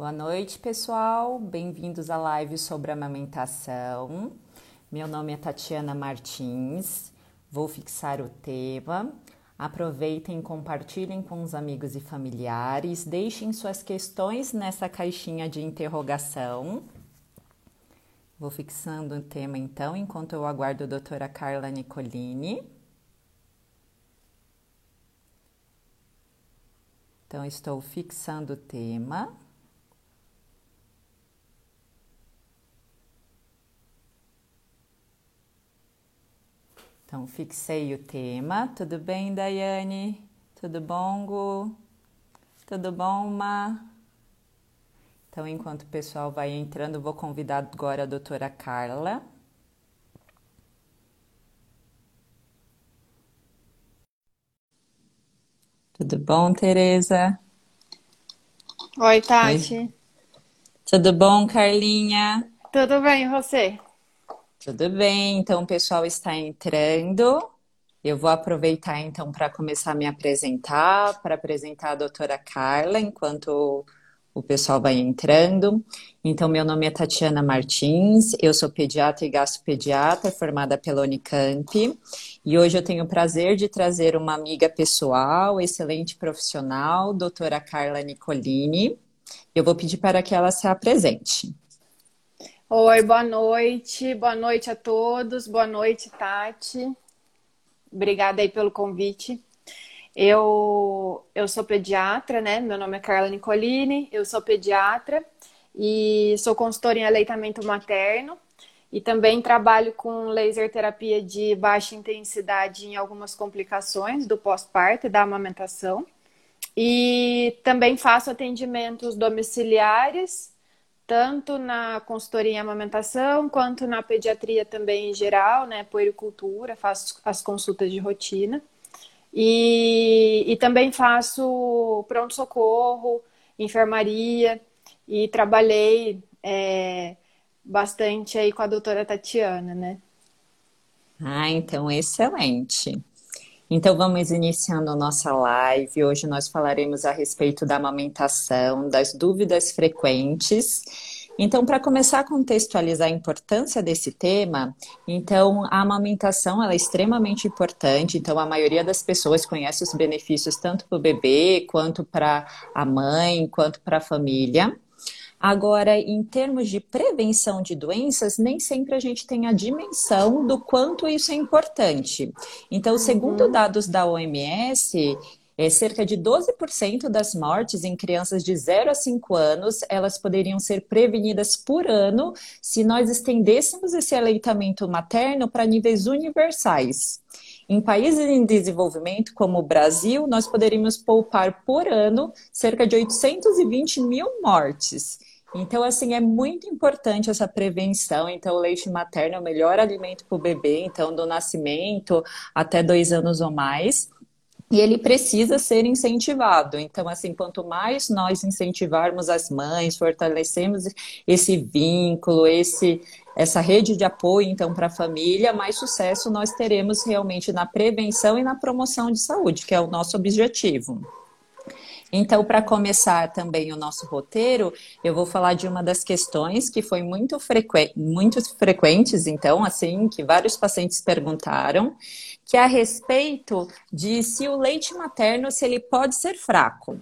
Boa noite, pessoal. Bem-vindos à live sobre amamentação. Meu nome é Tatiana Martins. Vou fixar o tema. Aproveitem, compartilhem com os amigos e familiares. Deixem suas questões nessa caixinha de interrogação. Vou fixando o tema então, enquanto eu aguardo a doutora Carla Nicolini. Então, estou fixando o tema. Então, fixei o tema. Tudo bem, Daiane? Tudo bom, Gu? Tudo bom, Ma? Então, enquanto o pessoal vai entrando, vou convidar agora a doutora Carla. Tudo bom, Tereza? Oi, Tati. Oi. Tudo bom, Carlinha? Tudo bem, e você? Tudo bem, então o pessoal está entrando. Eu vou aproveitar então para começar a me apresentar, para apresentar a doutora Carla, enquanto o pessoal vai entrando. Então, meu nome é Tatiana Martins, eu sou pediatra e gastropediatra, formada pela Unicamp, e hoje eu tenho o prazer de trazer uma amiga pessoal, excelente profissional, doutora Carla Nicolini. Eu vou pedir para que ela se apresente. Oi, boa noite. Boa noite a todos. Boa noite, Tati. Obrigada aí pelo convite. Eu, eu sou pediatra, né? Meu nome é Carla Nicolini, eu sou pediatra e sou consultora em aleitamento materno e também trabalho com laser terapia de baixa intensidade em algumas complicações do pós-parto e da amamentação. E também faço atendimentos domiciliares tanto na consultoria em amamentação quanto na pediatria também em geral, né, puericultura, faço as consultas de rotina. E, e também faço pronto-socorro, enfermaria e trabalhei é, bastante aí com a doutora Tatiana, né? Ah, então excelente. Então vamos iniciando nossa live. Hoje nós falaremos a respeito da amamentação, das dúvidas frequentes. Então, para começar a contextualizar a importância desse tema, então a amamentação é extremamente importante. Então, a maioria das pessoas conhece os benefícios tanto para o bebê, quanto para a mãe, quanto para a família. Agora, em termos de prevenção de doenças, nem sempre a gente tem a dimensão do quanto isso é importante. Então, segundo uhum. dados da OMS, é, cerca de 12% das mortes em crianças de 0 a 5 anos, elas poderiam ser prevenidas por ano se nós estendêssemos esse aleitamento materno para níveis universais. Em países em desenvolvimento, como o Brasil, nós poderíamos poupar por ano cerca de 820 mil mortes. Então, assim, é muito importante essa prevenção. Então, o leite materno é o melhor alimento para o bebê, então, do nascimento até dois anos ou mais. E ele precisa ser incentivado. Então, assim, quanto mais nós incentivarmos as mães, fortalecemos esse vínculo, esse, essa rede de apoio, então, para a família, mais sucesso nós teremos realmente na prevenção e na promoção de saúde, que é o nosso objetivo. Então, para começar também o nosso roteiro, eu vou falar de uma das questões que foi muito, frequ... muito frequentes, então, assim, que vários pacientes perguntaram, que é a respeito de se o leite materno, se ele pode ser fraco.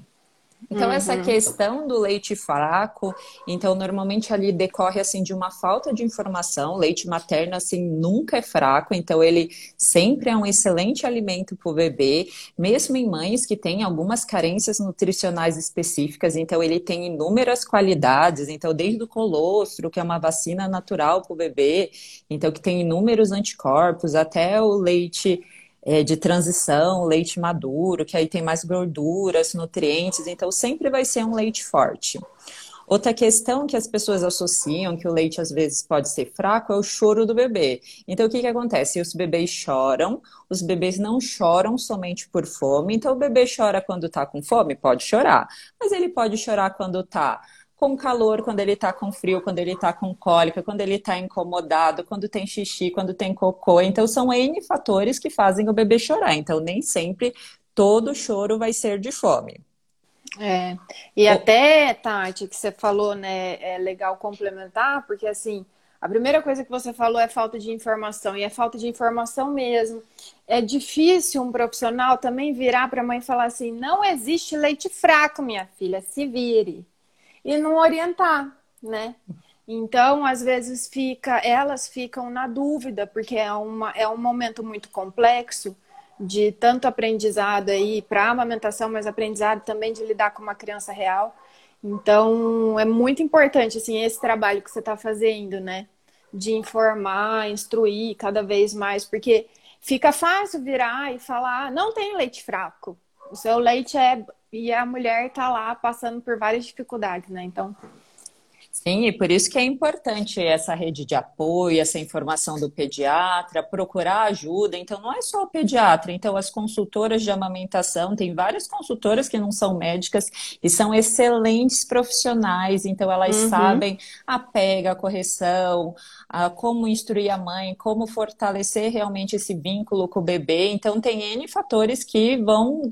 Então, uhum. essa questão do leite fraco, então, normalmente ali decorre, assim, de uma falta de informação. Leite materno, assim, nunca é fraco, então ele sempre é um excelente alimento para o bebê, mesmo em mães que têm algumas carências nutricionais específicas, então ele tem inúmeras qualidades, então, desde o colostro, que é uma vacina natural para o bebê, então, que tem inúmeros anticorpos, até o leite é, de transição, leite maduro, que aí tem mais gorduras, nutrientes, então sempre vai ser um leite forte. Outra questão que as pessoas associam que o leite às vezes pode ser fraco é o choro do bebê. Então, o que, que acontece? Os bebês choram, os bebês não choram somente por fome. Então, o bebê chora quando está com fome? Pode chorar. Mas ele pode chorar quando está com calor, quando ele está com frio, quando ele está com cólica, quando ele está incomodado, quando tem xixi, quando tem cocô. Então, são N fatores que fazem o bebê chorar. Então, nem sempre todo choro vai ser de fome. É. E oh. até, Tati, que você falou, né, é legal complementar, porque assim, a primeira coisa que você falou é falta de informação, e é falta de informação mesmo. É difícil um profissional também virar para a mãe e falar assim: não existe leite fraco, minha filha, se vire. E não orientar, né? Então, às vezes fica, elas ficam na dúvida, porque é, uma, é um momento muito complexo de tanto aprendizado aí para amamentação, mas aprendizado também de lidar com uma criança real. Então, é muito importante, assim, esse trabalho que você está fazendo, né? De informar, instruir cada vez mais, porque fica fácil virar e falar, ah, não tem leite fraco. O seu leite é... E a mulher está lá passando por várias dificuldades, né? Então, Sim, e por isso que é importante essa rede de apoio, essa informação do pediatra, procurar ajuda. Então, não é só o pediatra. Então, as consultoras de amamentação, tem várias consultoras que não são médicas e são excelentes profissionais. Então, elas uhum. sabem a pega, a correção, a como instruir a mãe, como fortalecer realmente esse vínculo com o bebê. Então, tem N fatores que vão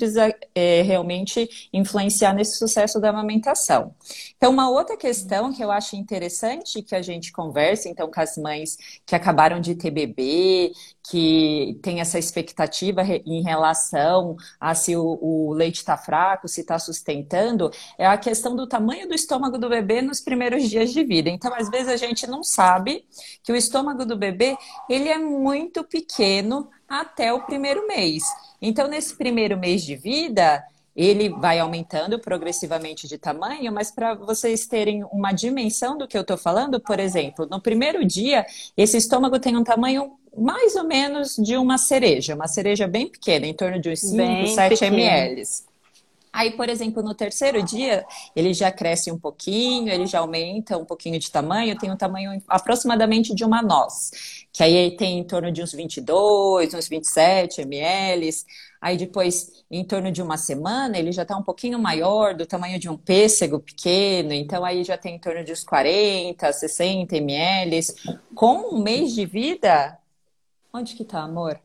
é, realmente influenciar nesse sucesso da amamentação. Então, uma outra questão que eu acho interessante que a gente converse, então, com as mães que acabaram de ter bebê, que tem essa expectativa em relação a se o, o leite está fraco, se está sustentando, é a questão do tamanho do estômago do bebê nos primeiros dias de vida. Então, às vezes a gente não sabe que o estômago do bebê ele é muito pequeno até o primeiro mês. Então, nesse primeiro mês de vida, ele vai aumentando progressivamente de tamanho, mas para vocês terem uma dimensão do que eu estou falando, por exemplo, no primeiro dia, esse estômago tem um tamanho mais ou menos de uma cereja, uma cereja bem pequena, em torno de uns 5, 7 ml. Aí, por exemplo, no terceiro dia, ele já cresce um pouquinho, ele já aumenta um pouquinho de tamanho, tem um tamanho aproximadamente de uma noz, que aí tem em torno de uns 22, uns 27 ml. Aí depois, em torno de uma semana, ele já está um pouquinho maior, do tamanho de um pêssego pequeno, então aí já tem em torno de uns 40, 60 ml. Com um mês de vida, onde que tá, amor?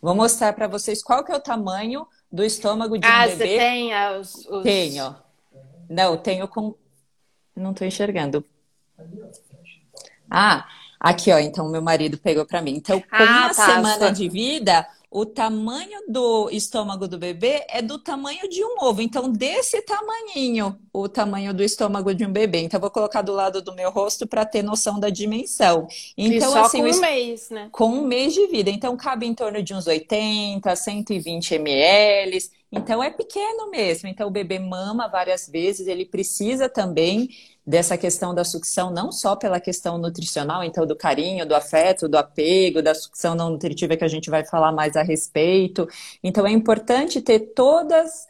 Vou mostrar para vocês qual que é o tamanho do estômago de um ah, bebê. Ah, você tem os, os... Tenho. Não, tenho com... Não estou enxergando. Ah, aqui, ó. Então, meu marido pegou para mim. Então, com ah, uma tá, semana de vida, o tamanho do estômago do bebê é do tamanho de um ovo. Então, desse tamanhinho, o tamanho do estômago de um bebê. Então, vou colocar do lado do meu rosto para ter noção da dimensão. Então, e só assim, com um mês, né? Com um mês de vida. Então, cabe em torno de uns 80, 120 ml. Então, é pequeno mesmo. Então, o bebê mama várias vezes, ele precisa também dessa questão da sucção, não só pela questão nutricional, então do carinho, do afeto, do apego, da sucção não nutritiva que a gente vai falar mais a respeito. Então é importante ter todas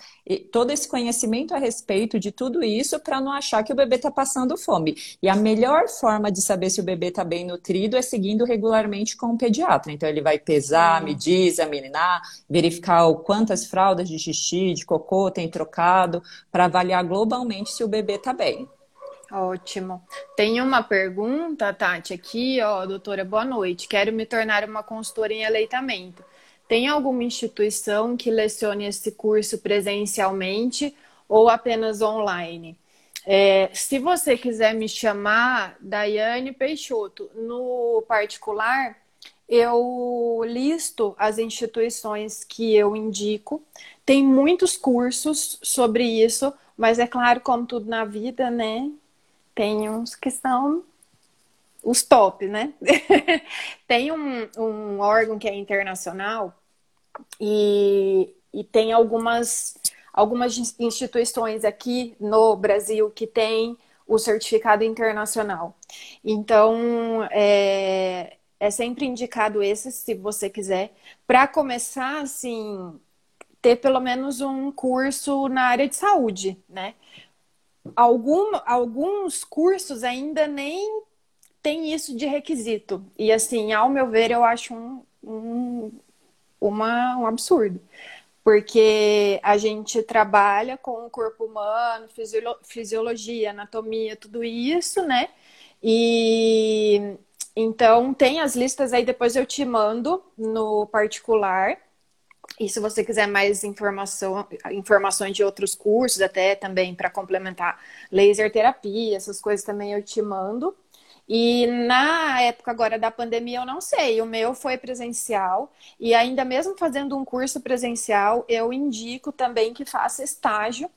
todo esse conhecimento a respeito de tudo isso para não achar que o bebê está passando fome. E a melhor forma de saber se o bebê está bem nutrido é seguindo regularmente com o pediatra. Então ele vai pesar, medir, examinar, verificar o quantas fraldas de xixi, de cocô tem trocado, para avaliar globalmente se o bebê está bem. Ótimo. Tem uma pergunta, Tati, aqui, ó, doutora, boa noite. Quero me tornar uma consultora em aleitamento. Tem alguma instituição que lecione esse curso presencialmente ou apenas online? É, se você quiser me chamar, Daiane Peixoto, no particular, eu listo as instituições que eu indico. Tem muitos cursos sobre isso, mas é claro, como tudo na vida, né? Tem uns que são os top, né? tem um, um órgão que é internacional e, e tem algumas, algumas instituições aqui no Brasil que tem o certificado internacional. Então, é, é sempre indicado esse, se você quiser, para começar, assim, ter pelo menos um curso na área de saúde, né? Algum, alguns cursos ainda nem tem isso de requisito. E assim, ao meu ver, eu acho um, um, uma, um absurdo. Porque a gente trabalha com o corpo humano, fisiologia, anatomia, tudo isso, né? E então tem as listas aí, depois eu te mando no particular. E se você quiser mais informação, informações de outros cursos, até também para complementar laser terapia, essas coisas também eu te mando. E na época agora da pandemia, eu não sei, o meu foi presencial, e ainda mesmo fazendo um curso presencial, eu indico também que faça estágio,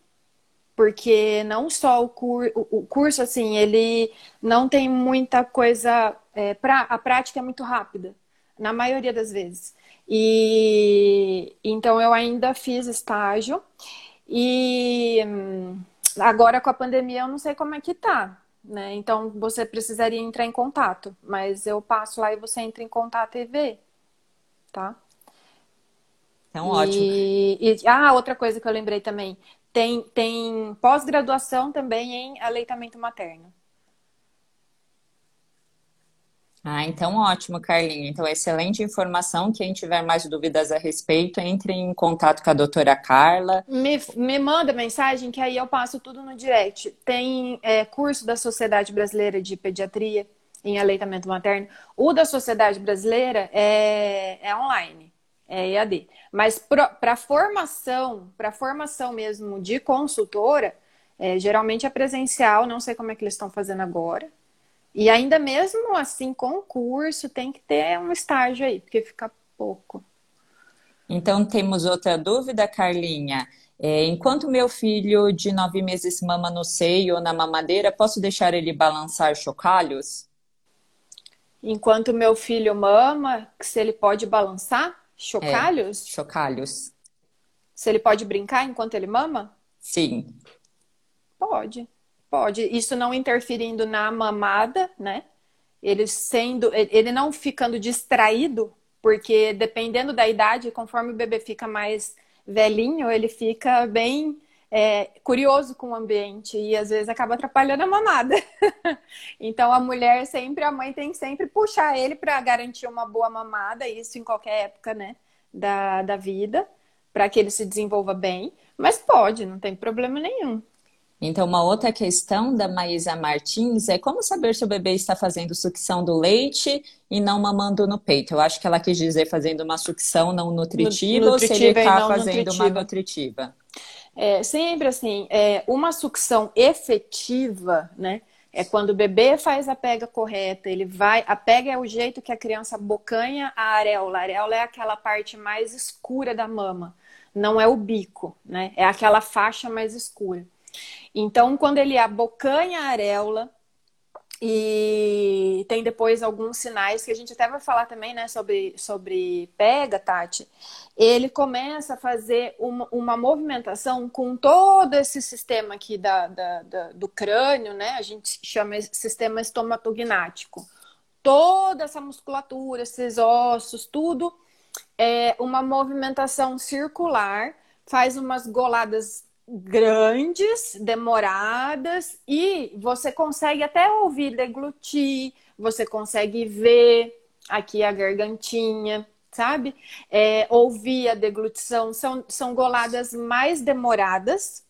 porque não só o, cur o curso, assim, ele não tem muita coisa, é, pra, a prática é muito rápida, na maioria das vezes. E então eu ainda fiz estágio, e hum, agora com a pandemia eu não sei como é que tá né? Então você precisaria entrar em contato, mas eu passo lá e você entra em contato e vê, tá? Então, e, ótimo. E, ah, outra coisa que eu lembrei também, tem, tem pós-graduação também em aleitamento materno. Ah, então ótimo, Carlinha. Então, excelente informação. Quem tiver mais dúvidas a respeito, entre em contato com a doutora Carla. Me, me manda mensagem que aí eu passo tudo no direct. Tem é, curso da Sociedade Brasileira de Pediatria em aleitamento materno. O da Sociedade Brasileira é, é online, é EAD. Mas para formação, para formação mesmo de consultora, é, geralmente é presencial, não sei como é que eles estão fazendo agora. E ainda mesmo assim, com o curso, tem que ter um estágio aí, porque fica pouco. Então, temos outra dúvida, Carlinha. É, enquanto meu filho de nove meses mama no seio ou na mamadeira, posso deixar ele balançar chocalhos? Enquanto meu filho mama, se ele pode balançar chocalhos? É, chocalhos. Se ele pode brincar enquanto ele mama? Sim. Pode. Pode, isso não interferindo na mamada, né? Ele sendo, ele não ficando distraído, porque dependendo da idade, conforme o bebê fica mais velhinho, ele fica bem é, curioso com o ambiente e às vezes acaba atrapalhando a mamada. então a mulher sempre, a mãe tem que sempre puxar ele para garantir uma boa mamada, isso em qualquer época, né, da, da vida, para que ele se desenvolva bem. Mas pode, não tem problema nenhum. Então, uma outra questão da Maísa Martins é como saber se o bebê está fazendo sucção do leite e não mamando no peito. Eu acho que ela quis dizer fazendo uma sucção não nutritiva, nutritiva ou se ele está fazendo nutritiva. uma nutritiva. É, sempre assim, é, uma sucção efetiva, né? É quando o bebê faz a pega correta, ele vai. A pega é o jeito que a criança bocanha a areola. A areola é aquela parte mais escura da mama, não é o bico, né? É aquela faixa mais escura. Então, quando ele abocanha a areola, e tem depois alguns sinais que a gente até vai falar também, né, sobre, sobre pega, Tati. Ele começa a fazer uma, uma movimentação com todo esse sistema aqui da, da, da, do crânio, né? A gente chama sistema estomatognático. Toda essa musculatura, esses ossos, tudo é uma movimentação circular, faz umas goladas grandes, demoradas e você consegue até ouvir deglutir, você consegue ver aqui a gargantinha, sabe? É, ouvir a deglutição, são, são goladas mais demoradas.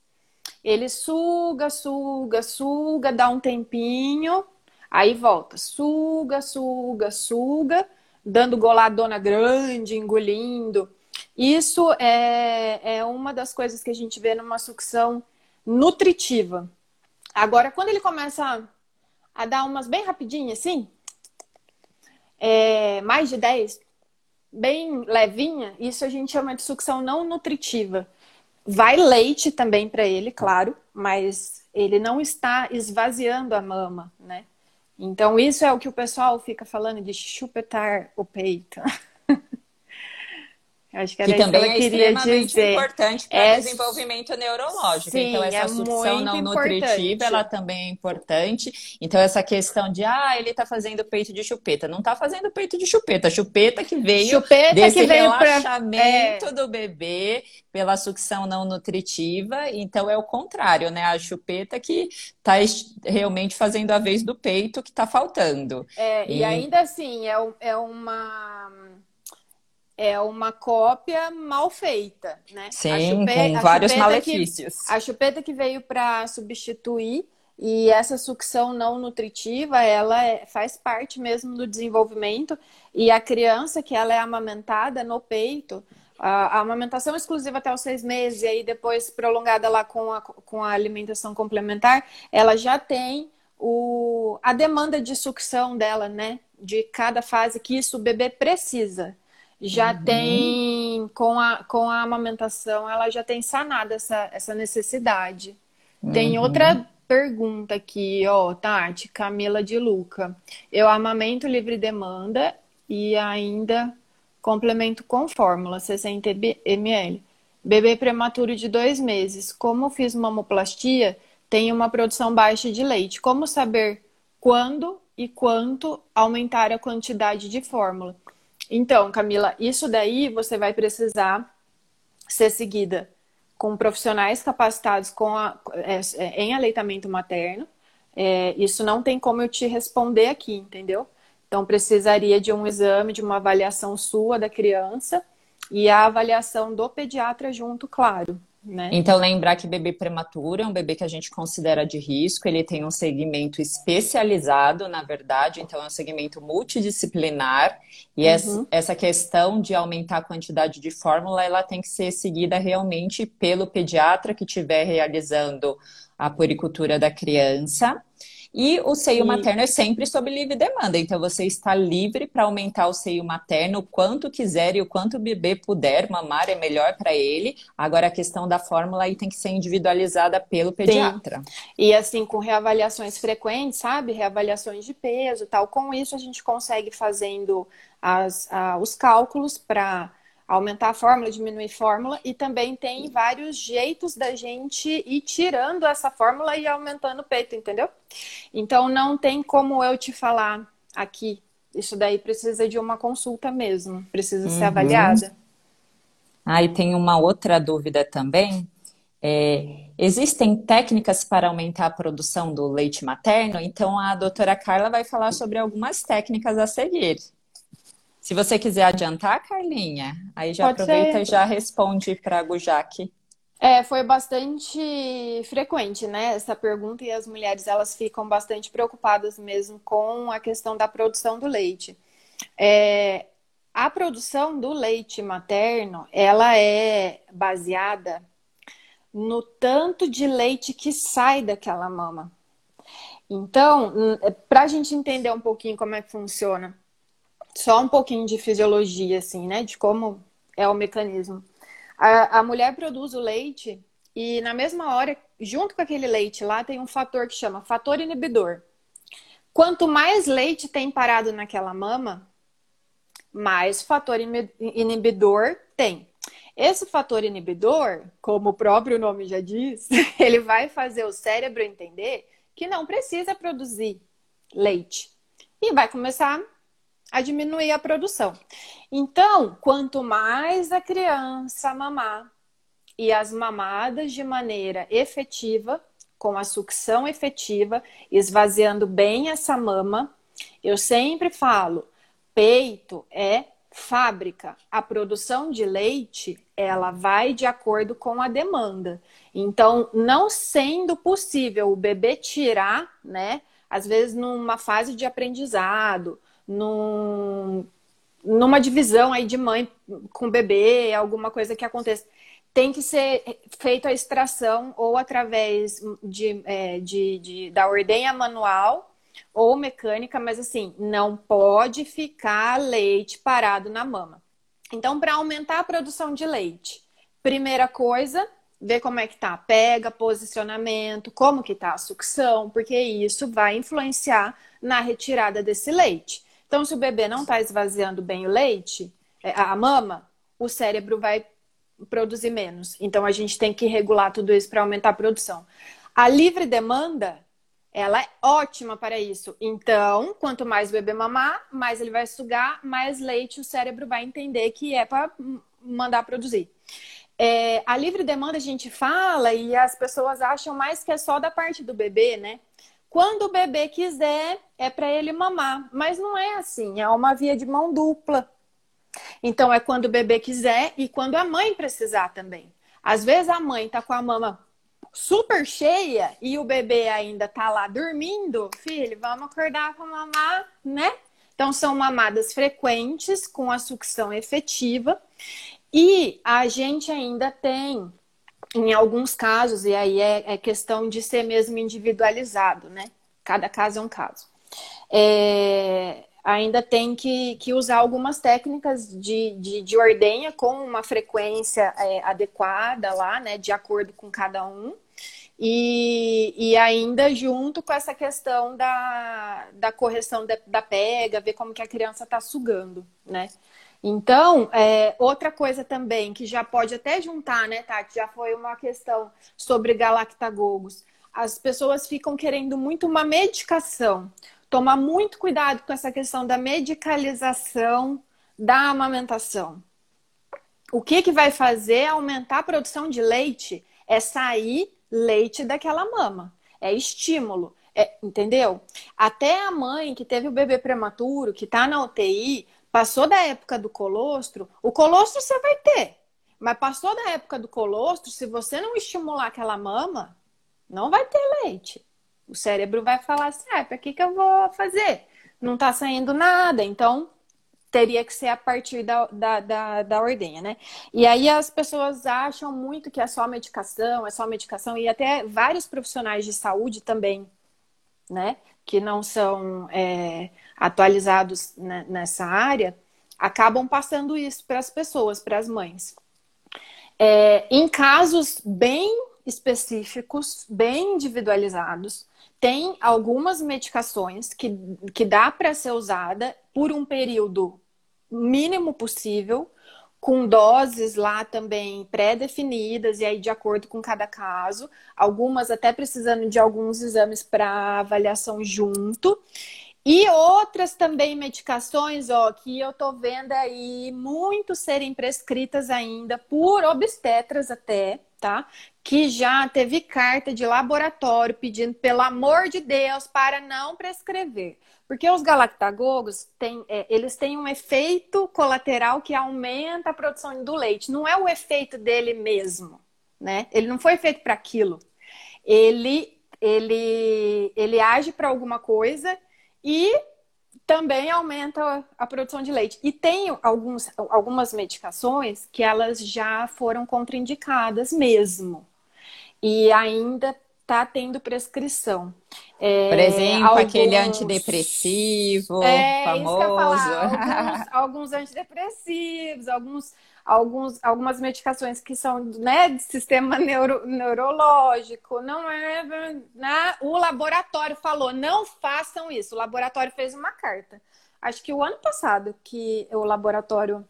Ele suga, suga, suga, dá um tempinho, aí volta, suga, suga, suga, dando goladona grande, engolindo. Isso é, é uma das coisas que a gente vê numa sucção nutritiva. Agora, quando ele começa a, dar umas bem rapidinhas, assim, é, mais de 10, bem levinha, isso a gente chama de sucção não nutritiva. Vai leite também para ele, claro, mas ele não está esvaziando a mama, né? Então, isso é o que o pessoal fica falando de chupetar o peito. Acho que, era que também que é extremamente dizer. importante para é... o desenvolvimento neurológico. Sim, então, essa é sucção não importante. nutritiva, ela também é importante. Então, essa questão de, ah, ele está fazendo peito de chupeta. Não está fazendo peito de chupeta. Chupeta que veio chupeta desse que veio relaxamento pra... é. do bebê pela sucção não nutritiva. Então, é o contrário, né? A chupeta que está realmente fazendo a vez do peito que está faltando. É, e... e ainda assim, é, é uma é uma cópia mal feita, né? Sim, com vários malefícios. Que, a chupeta que veio para substituir e essa sucção não nutritiva, ela é, faz parte mesmo do desenvolvimento e a criança que ela é amamentada no peito, a, a, amamentação exclusiva até os seis meses e aí depois prolongada lá com a, com a alimentação complementar, ela já tem o, a demanda de sucção dela, né? De cada fase que isso o bebê precisa. Já uhum. tem, com a, com a amamentação, ela já tem sanado essa, essa necessidade. Uhum. Tem outra pergunta aqui, ó, Tati, Camila de Luca. Eu amamento livre demanda e ainda complemento com fórmula, 60 ml. Bebê prematuro de dois meses. Como fiz mamoplastia, tem uma produção baixa de leite. Como saber quando e quanto aumentar a quantidade de fórmula? Então, Camila, isso daí você vai precisar ser seguida com profissionais capacitados com a, é, é, em aleitamento materno. É, isso não tem como eu te responder aqui, entendeu? Então, precisaria de um exame, de uma avaliação sua da criança e a avaliação do pediatra junto, claro. Né? Então, lembrar que bebê prematuro é um bebê que a gente considera de risco, ele tem um segmento especializado, na verdade, então é um segmento multidisciplinar, e uhum. essa questão de aumentar a quantidade de fórmula, ela tem que ser seguida realmente pelo pediatra que estiver realizando a puricultura da criança. E o seio e... materno é sempre sob livre demanda, então você está livre para aumentar o seio materno o quanto quiser e o quanto o bebê puder mamar é melhor para ele. Agora a questão da fórmula aí tem que ser individualizada pelo pediatra. Sim. E assim com reavaliações frequentes, sabe? Reavaliações de peso, tal. Com isso a gente consegue fazendo as, os cálculos para aumentar a fórmula, diminuir a fórmula, e também tem vários jeitos da gente ir tirando essa fórmula e aumentando o peito, entendeu? Então não tem como eu te falar aqui. Isso daí precisa de uma consulta mesmo, precisa uhum. ser avaliada. Ah, e tem uma outra dúvida também. É, existem técnicas para aumentar a produção do leite materno? Então a doutora Carla vai falar sobre algumas técnicas a seguir. Se você quiser adiantar, Carlinha, aí já Pode aproveita e já responde para a Gujak. É, foi bastante frequente, né, essa pergunta e as mulheres elas ficam bastante preocupadas mesmo com a questão da produção do leite. É, a produção do leite materno, ela é baseada no tanto de leite que sai daquela mama. Então, para a gente entender um pouquinho como é que funciona, só um pouquinho de fisiologia, assim, né? De como é o mecanismo. A, a mulher produz o leite e na mesma hora, junto com aquele leite lá, tem um fator que chama fator inibidor. Quanto mais leite tem parado naquela mama, mais fator inibidor tem. Esse fator inibidor, como o próprio nome já diz, ele vai fazer o cérebro entender que não precisa produzir leite. E vai começar a diminuir a produção. Então, quanto mais a criança mamar e as mamadas de maneira efetiva, com a sucção efetiva, esvaziando bem essa mama, eu sempre falo, peito é fábrica. A produção de leite, ela vai de acordo com a demanda. Então, não sendo possível o bebê tirar, né, às vezes numa fase de aprendizado, num, numa divisão aí de mãe com bebê, alguma coisa que aconteça. Tem que ser feita a extração ou através de, é, de, de, da ordenha manual ou mecânica, mas assim, não pode ficar leite parado na mama. Então, para aumentar a produção de leite, primeira coisa, ver como é que tá, pega, posicionamento, como que tá a sucção, porque isso vai influenciar na retirada desse leite. Então, se o bebê não está esvaziando bem o leite, é, a mama, o cérebro vai produzir menos. Então, a gente tem que regular tudo isso para aumentar a produção. A livre demanda, ela é ótima para isso. Então, quanto mais o bebê mamar, mais ele vai sugar, mais leite o cérebro vai entender que é para mandar produzir. É, a livre demanda a gente fala e as pessoas acham mais que é só da parte do bebê, né? Quando o bebê quiser, é para ele mamar. Mas não é assim, é uma via de mão dupla. Então, é quando o bebê quiser e quando a mãe precisar também. Às vezes a mãe tá com a mama super cheia e o bebê ainda tá lá dormindo. Filho, vamos acordar para mamar, né? Então, são mamadas frequentes com a sucção efetiva. E a gente ainda tem, em alguns casos, e aí é, é questão de ser mesmo individualizado, né? Cada caso é um caso. É, ainda tem que, que usar algumas técnicas de, de, de ordenha com uma frequência é, adequada lá, né? De acordo com cada um. E, e ainda junto com essa questão da, da correção da, da pega, ver como que a criança está sugando, né? Então, é, outra coisa também que já pode até juntar, né, Tati? Já foi uma questão sobre galactagogos. As pessoas ficam querendo muito uma medicação. Tomar muito cuidado com essa questão da medicalização da amamentação. O que, que vai fazer aumentar a produção de leite é sair leite daquela mama. É estímulo. É, entendeu? Até a mãe que teve o bebê prematuro, que está na UTI, passou da época do colostro, o colostro você vai ter. Mas passou da época do colostro, se você não estimular aquela mama, não vai ter leite. O cérebro vai falar assim: ah, para que, que eu vou fazer? Não está saindo nada. Então, teria que ser a partir da, da, da, da, ordenha, né? E aí as pessoas acham muito que é só medicação, é só medicação, e até vários profissionais de saúde também, né? Que não são é, atualizados nessa área, acabam passando isso para as pessoas, para as mães. É, em casos bem específicos, bem individualizados, tem algumas medicações que, que dá para ser usada por um período mínimo possível, com doses lá também pré-definidas e aí de acordo com cada caso, algumas até precisando de alguns exames para avaliação junto. E outras também medicações, ó, que eu tô vendo aí muito serem prescritas ainda por obstetras até, tá? Que já teve carta de laboratório pedindo, pelo amor de Deus, para não prescrever. Porque os galactagogos têm, é, eles têm um efeito colateral que aumenta a produção do leite. Não é o efeito dele mesmo, né? Ele não foi feito para aquilo. Ele, ele, ele age para alguma coisa e também aumenta a produção de leite. E tem alguns, algumas medicações que elas já foram contraindicadas mesmo. E ainda está tendo prescrição. É, Por exemplo, alguns... aquele antidepressivo é, famoso. alguns, alguns, antidepressivos, alguns, alguns, algumas medicações que são né, de sistema neuro, neurológico. Não é. Né? O laboratório falou: não façam isso. O laboratório fez uma carta. Acho que o ano passado que o laboratório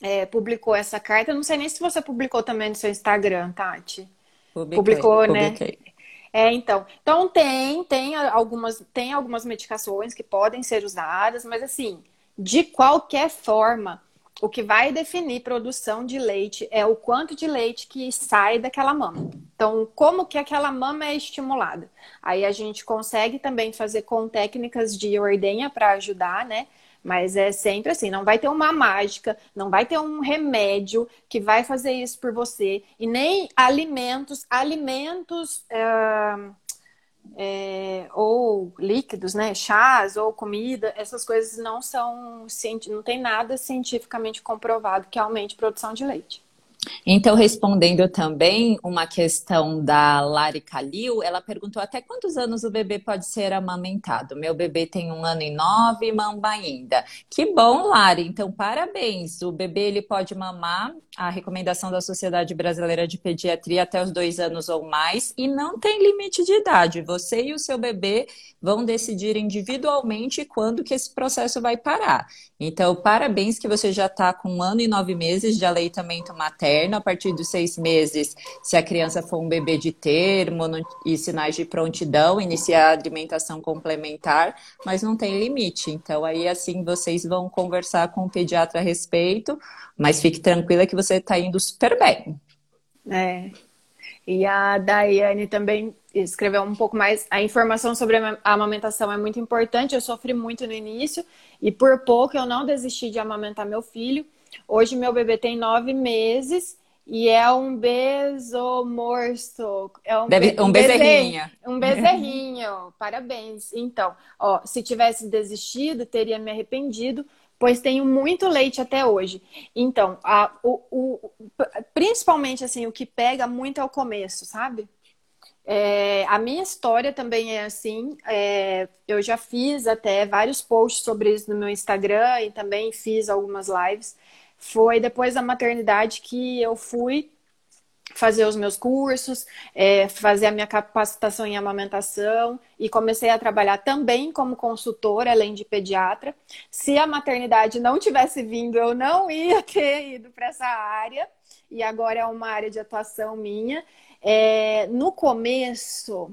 é, publicou essa carta. Não sei nem se você publicou também no seu Instagram, Tati. Publiquei, publicou, publiquei. né? É, então. Então tem, tem algumas, tem algumas medicações que podem ser usadas, mas assim, de qualquer forma, o que vai definir produção de leite é o quanto de leite que sai daquela mama. Então, como que aquela mama é estimulada? Aí a gente consegue também fazer com técnicas de ordenha para ajudar, né? Mas é sempre assim, não vai ter uma mágica, não vai ter um remédio que vai fazer isso por você. E nem alimentos, alimentos é, é, ou líquidos, né? Chás ou comida, essas coisas não são, não tem nada cientificamente comprovado que aumente a produção de leite. Então, respondendo também uma questão da Lari Calil, ela perguntou até quantos anos o bebê pode ser amamentado. Meu bebê tem um ano e nove, mamba ainda. Que bom, Lari. Então, parabéns. O bebê ele pode mamar a recomendação da Sociedade Brasileira de Pediatria até os dois anos ou mais e não tem limite de idade. Você e o seu bebê vão decidir individualmente quando que esse processo vai parar. Então, parabéns que você já está com um ano e nove meses de aleitamento materno. A partir dos seis meses, se a criança for um bebê de termo e sinais de prontidão, iniciar a alimentação complementar, mas não tem limite. Então, aí assim vocês vão conversar com o pediatra a respeito, mas fique tranquila que você está indo super bem. É. E a Daiane também escreveu um pouco mais. A informação sobre a amamentação é muito importante. Eu sofri muito no início e por pouco eu não desisti de amamentar meu filho. Hoje meu bebê tem nove meses e é um besomorso. É um, Deve, um, um bezerrinho. Um bezerrinho. Parabéns. Então, ó, se tivesse desistido, teria me arrependido, pois tenho muito leite até hoje. Então, a, o, o, principalmente assim, o que pega muito é o começo, sabe? É, a minha história também é assim. É, eu já fiz até vários posts sobre isso no meu Instagram e também fiz algumas lives. Foi depois da maternidade que eu fui fazer os meus cursos, é, fazer a minha capacitação em amamentação e comecei a trabalhar também como consultora, além de pediatra. Se a maternidade não tivesse vindo, eu não ia ter ido para essa área e agora é uma área de atuação minha. É, no começo,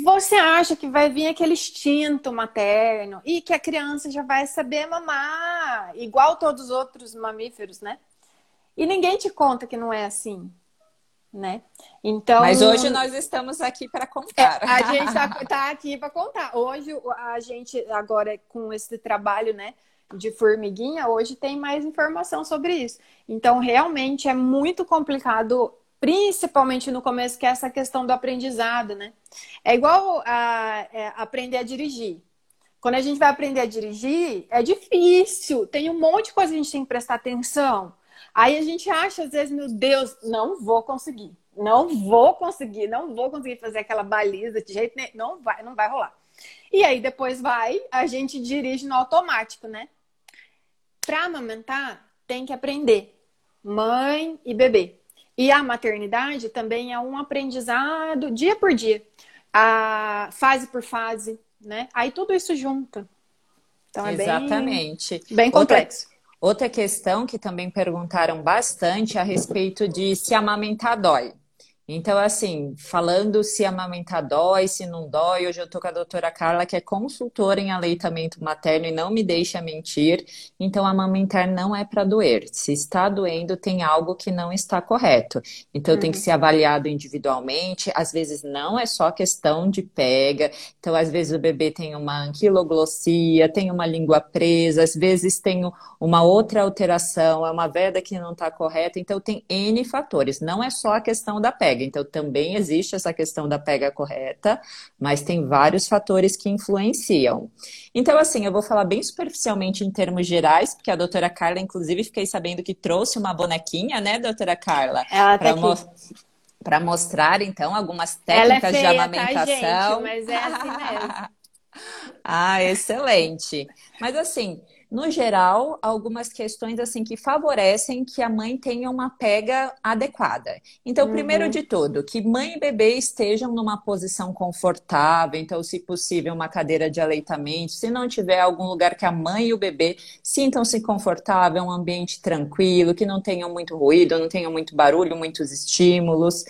você acha que vai vir aquele instinto materno e que a criança já vai saber mamar, igual todos os outros mamíferos, né? E ninguém te conta que não é assim, né? Então. Mas hoje nós estamos aqui para contar. É, a gente está tá aqui para contar. Hoje a gente agora com esse trabalho, né? De formiguinha, hoje tem mais informação sobre isso. Então, realmente é muito complicado, principalmente no começo, que é essa questão do aprendizado, né? É igual a, é, aprender a dirigir. Quando a gente vai aprender a dirigir, é difícil. Tem um monte de coisa que a gente tem que prestar atenção. Aí a gente acha, às vezes, meu Deus, não vou conseguir. Não vou conseguir, não vou conseguir fazer aquela baliza de jeito nenhum. Não vai, não vai rolar. E aí depois vai, a gente dirige no automático, né? Para amamentar, tem que aprender. Mãe e bebê. E a maternidade também é um aprendizado dia por dia, a fase por fase, né? Aí tudo isso junta. Então é Exatamente. bem, bem complexo. Outra questão que também perguntaram bastante a respeito de se amamentar dói. Então, assim, falando se amamentar dói, se não dói, hoje eu tô com a doutora Carla, que é consultora em aleitamento materno e não me deixa mentir. Então, amamentar não é para doer. Se está doendo, tem algo que não está correto. Então, uhum. tem que uhum. ser avaliado individualmente. Às vezes, não é só questão de pega. Então, às vezes, o bebê tem uma anquiloglossia, tem uma língua presa, às vezes, tem uma outra alteração, é uma veda que não está correta. Então, tem N fatores. Não é só a questão da pega pega. Então, também existe essa questão da pega correta, mas tem vários fatores que influenciam. Então, assim, eu vou falar bem superficialmente em termos gerais, porque a doutora Carla, inclusive, fiquei sabendo que trouxe uma bonequinha, né, doutora Carla? Ela tá mo para mostrar, então, algumas técnicas é feia, de amamentação. Tá, gente? Mas é assim mesmo. ah, excelente. Mas assim, no geral, algumas questões assim que favorecem que a mãe tenha uma pega adequada. Então, uhum. primeiro de tudo, que mãe e bebê estejam numa posição confortável, então, se possível, uma cadeira de aleitamento. Se não tiver algum lugar que a mãe e o bebê sintam-se confortável, um ambiente tranquilo, que não tenham muito ruído, não tenham muito barulho, muitos estímulos.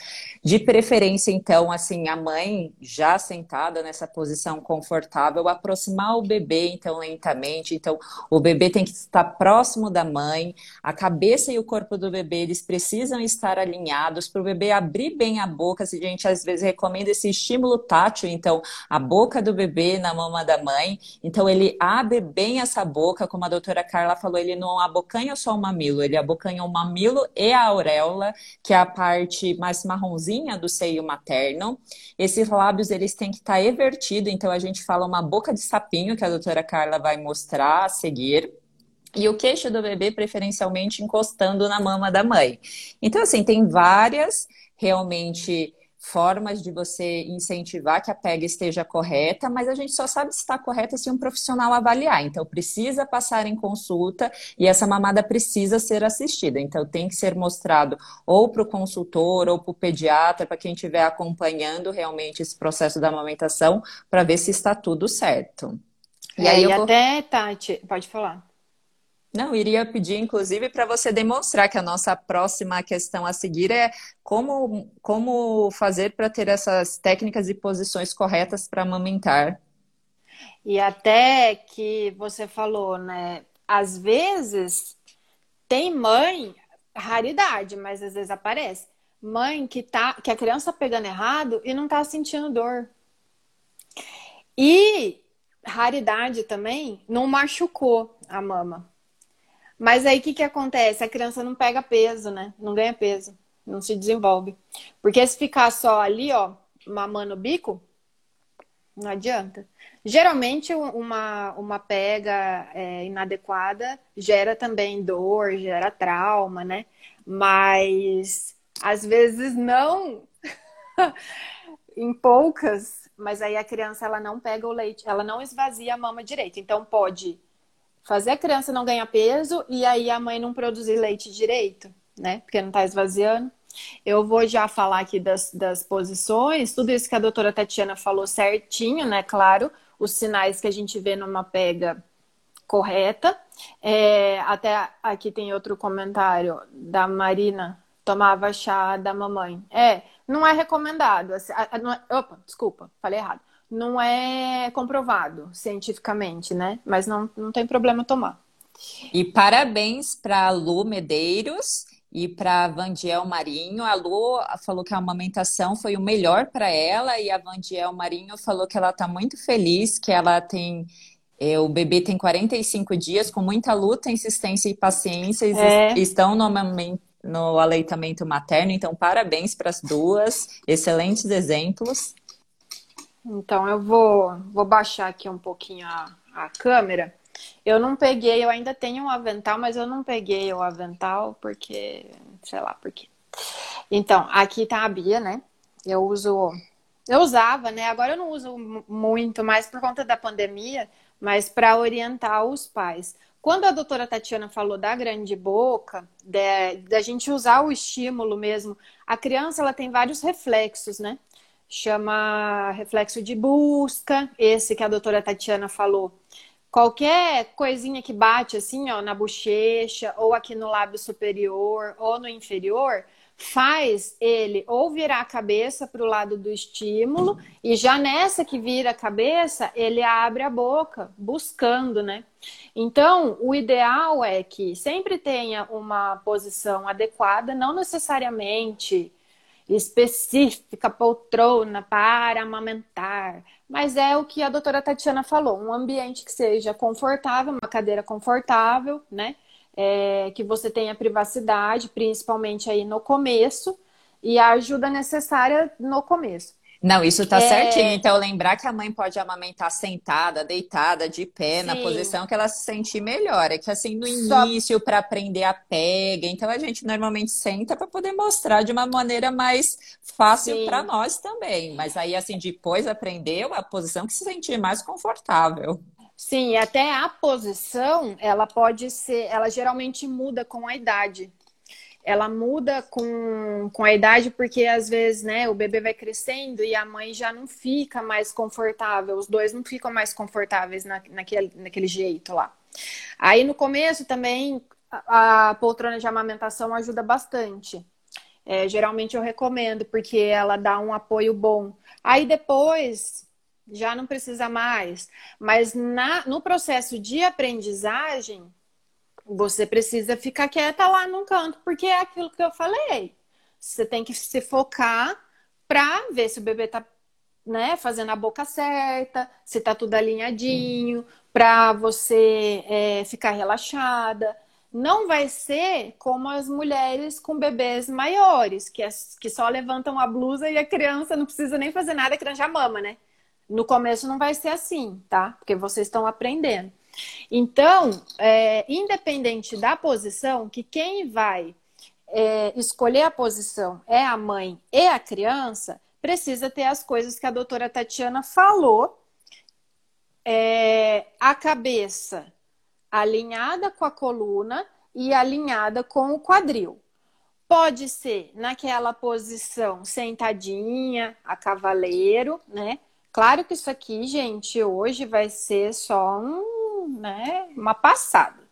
De preferência, então, assim, a mãe já sentada nessa posição confortável, aproximar o bebê, então, lentamente. Então, o bebê tem que estar próximo da mãe, a cabeça e o corpo do bebê, eles precisam estar alinhados para o bebê abrir bem a boca. Se a gente às vezes recomenda esse estímulo tátil, então, a boca do bebê na mama da mãe. Então, ele abre bem essa boca, como a doutora Carla falou, ele não abocanha só o mamilo, ele abocanha o mamilo e a auréola, que é a parte mais marronzinha do seio materno. Esses lábios, eles têm que estar tá então a gente fala uma boca de sapinho, que a doutora Carla vai mostrar a seguir. E o queixo do bebê, preferencialmente, encostando na mama da mãe. Então, assim, tem várias realmente formas de você incentivar que a pega esteja correta, mas a gente só sabe se está correta se um profissional avaliar. Então, precisa passar em consulta e essa mamada precisa ser assistida. Então, tem que ser mostrado ou para o consultor ou para o pediatra, para quem estiver acompanhando realmente esse processo da amamentação, para ver se está tudo certo. E, é, aí e vou... até, Tati, pode falar. Não, iria pedir, inclusive, para você demonstrar que a nossa próxima questão a seguir é como, como fazer para ter essas técnicas e posições corretas para amamentar. E até que você falou, né? Às vezes tem mãe, raridade, mas às vezes aparece. Mãe que tá, que a criança tá pegando errado e não tá sentindo dor. E raridade também, não machucou a mama. Mas aí o que, que acontece? A criança não pega peso, né? Não ganha peso, não se desenvolve. Porque se ficar só ali, ó, mamando o bico, Não adianta. Geralmente, uma, uma pega é, inadequada gera também dor, gera trauma, né? Mas às vezes não, em poucas, mas aí a criança ela não pega o leite, ela não esvazia a mama direito. Então pode fazer a criança não ganhar peso e aí a mãe não produzir leite direito, né? Porque não está esvaziando. Eu vou já falar aqui das, das posições, tudo isso que a doutora Tatiana falou certinho, né? Claro, os sinais que a gente vê numa pega correta. É, até aqui tem outro comentário da Marina, tomava chá da mamãe. É, não é recomendado. Assim, não é, opa, desculpa, falei errado. Não é comprovado cientificamente, né? Mas não, não tem problema tomar. E parabéns para a Lu Medeiros e para Vandiel Marinho. A Lu falou que a amamentação foi o melhor para ela e a Vandiel Marinho falou que ela está muito feliz, que ela tem é, o bebê tem 45 dias, com muita luta, insistência e paciência, é. estão no, no aleitamento materno, então parabéns para as duas, excelentes exemplos. Então eu vou, vou baixar aqui um pouquinho a, a câmera. Eu não peguei, eu ainda tenho um avental, mas eu não peguei o avental porque, sei lá por quê. Então, aqui tá a Bia, né? Eu uso, eu usava, né? Agora eu não uso muito mais por conta da pandemia, mas para orientar os pais. Quando a doutora Tatiana falou da grande boca, da gente usar o estímulo mesmo, a criança ela tem vários reflexos, né? Chama reflexo de busca, esse que a doutora Tatiana falou. Qualquer coisinha que bate assim, ó, na bochecha, ou aqui no lábio superior, ou no inferior, faz ele ou virar a cabeça para o lado do estímulo, e já nessa que vira a cabeça, ele abre a boca, buscando, né? Então, o ideal é que sempre tenha uma posição adequada, não necessariamente específica, poltrona para amamentar, mas é o que a doutora Tatiana falou, um ambiente que seja confortável, uma cadeira confortável, né? é, que você tenha privacidade, principalmente aí no começo, e a ajuda necessária no começo. Não, isso tá é... certinho. Então, lembrar que a mãe pode amamentar sentada, deitada, de pé, Sim. na posição que ela se sentir melhor. É que assim, no início, Só... para aprender a pega, então a gente normalmente senta para poder mostrar de uma maneira mais fácil para nós também. Mas aí, assim, depois aprendeu a posição que se sentir mais confortável. Sim, até a posição, ela pode ser, ela geralmente muda com a idade. Ela muda com, com a idade porque às vezes, né, o bebê vai crescendo e a mãe já não fica mais confortável, os dois não ficam mais confortáveis na, naquele, naquele jeito lá. Aí no começo também a, a poltrona de amamentação ajuda bastante. É, geralmente eu recomendo porque ela dá um apoio bom. Aí depois já não precisa mais. Mas na, no processo de aprendizagem, você precisa ficar quieta lá num canto, porque é aquilo que eu falei. Você tem que se focar para ver se o bebê está né, fazendo a boca certa, se está tudo alinhadinho, para você é, ficar relaxada. Não vai ser como as mulheres com bebês maiores, que, que só levantam a blusa e a criança não precisa nem fazer nada, a criança já mama, né? No começo não vai ser assim, tá? Porque vocês estão aprendendo. Então, é, independente da posição, que quem vai é, escolher a posição é a mãe e a criança, precisa ter as coisas que a doutora Tatiana falou. É, a cabeça alinhada com a coluna e alinhada com o quadril. Pode ser naquela posição sentadinha, a cavaleiro, né? Claro que isso aqui, gente, hoje vai ser só um, né, uma passada.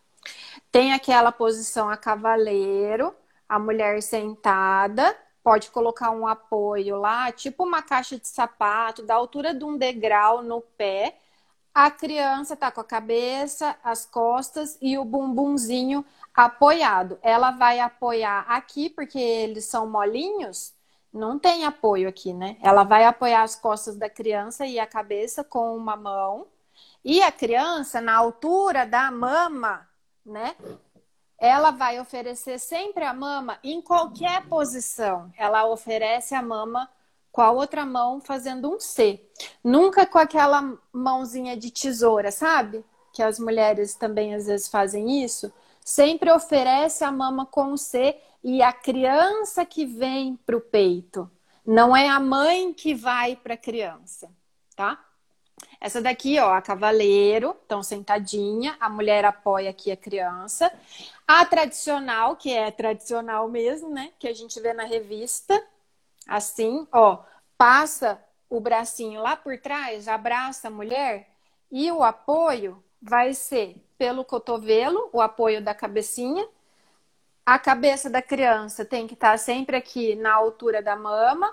Tem aquela posição a cavaleiro, a mulher sentada, pode colocar um apoio lá, tipo uma caixa de sapato, da altura de um degrau no pé. A criança tá com a cabeça, as costas e o bumbumzinho apoiado. Ela vai apoiar aqui, porque eles são molinhos, não tem apoio aqui, né? Ela vai apoiar as costas da criança e a cabeça com uma mão. E a criança, na altura da mama, né? Ela vai oferecer sempre a mama em qualquer posição. Ela oferece a mama com a outra mão fazendo um C. Nunca com aquela mãozinha de tesoura, sabe? Que as mulheres também às vezes fazem isso. Sempre oferece a mama com o C e a criança que vem para o peito. Não é a mãe que vai para a criança, tá? Essa daqui, ó, a cavaleiro, então sentadinha, a mulher apoia aqui a criança. A tradicional, que é tradicional mesmo, né? Que a gente vê na revista, assim, ó, passa o bracinho lá por trás, abraça a mulher e o apoio vai ser pelo cotovelo, o apoio da cabecinha. A cabeça da criança tem que estar sempre aqui na altura da mama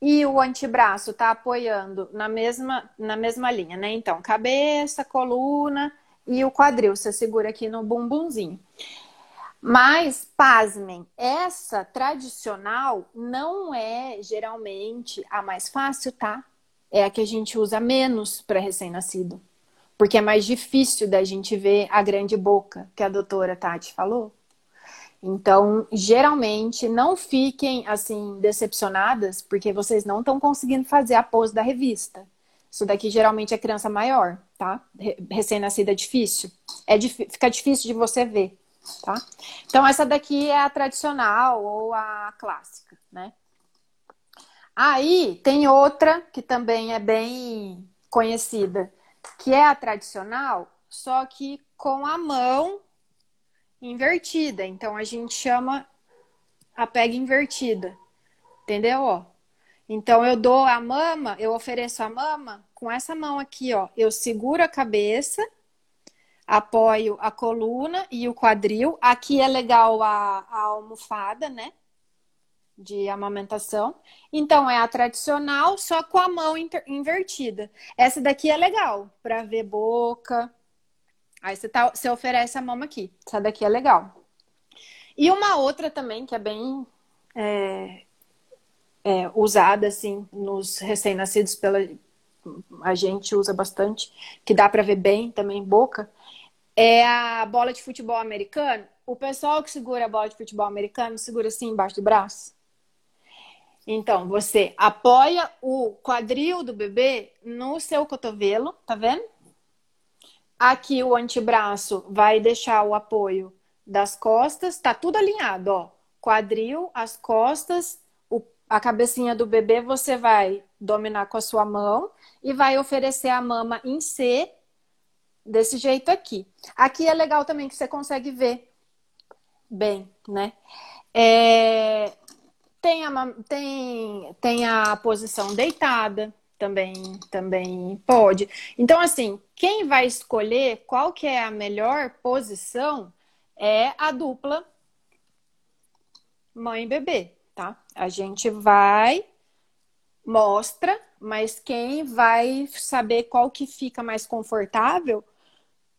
e o antebraço está apoiando na mesma, na mesma linha, né? Então, cabeça, coluna e o quadril. Você segura aqui no bumbumzinho. Mas, pasmem, essa tradicional não é geralmente a mais fácil, tá? É a que a gente usa menos para recém-nascido. Porque é mais difícil da gente ver a grande boca que a doutora Tati falou. Então, geralmente, não fiquem assim decepcionadas, porque vocês não estão conseguindo fazer a pose da revista. Isso daqui geralmente é criança maior, tá? Recém-nascida é difícil. É fica difícil de você ver, tá? Então, essa daqui é a tradicional ou a clássica, né? Aí tem outra que também é bem conhecida, que é a tradicional, só que com a mão invertida. Então a gente chama a pega invertida. Entendeu? Ó. Então eu dou a mama, eu ofereço a mama com essa mão aqui, ó. Eu seguro a cabeça, apoio a coluna e o quadril. Aqui é legal a, a almofada, né? De amamentação. Então é a tradicional, só com a mão invertida. Essa daqui é legal para ver boca, Aí você, tá, você oferece a mama aqui. Essa daqui é legal. E uma outra também que é bem é, é, usada assim nos recém-nascidos pela a gente usa bastante, que dá para ver bem também boca, é a bola de futebol americano. O pessoal que segura a bola de futebol americano segura assim embaixo do braço. Então, você apoia o quadril do bebê no seu cotovelo, tá vendo? Aqui o antebraço vai deixar o apoio das costas, tá tudo alinhado, ó. Quadril, as costas, o, a cabecinha do bebê você vai dominar com a sua mão e vai oferecer a mama em C desse jeito aqui. Aqui é legal também que você consegue ver bem, né? É, tem, a, tem, tem a posição deitada, também, também pode. Então, assim, quem vai escolher qual que é a melhor posição é a dupla mãe e bebê, tá? A gente vai, mostra, mas quem vai saber qual que fica mais confortável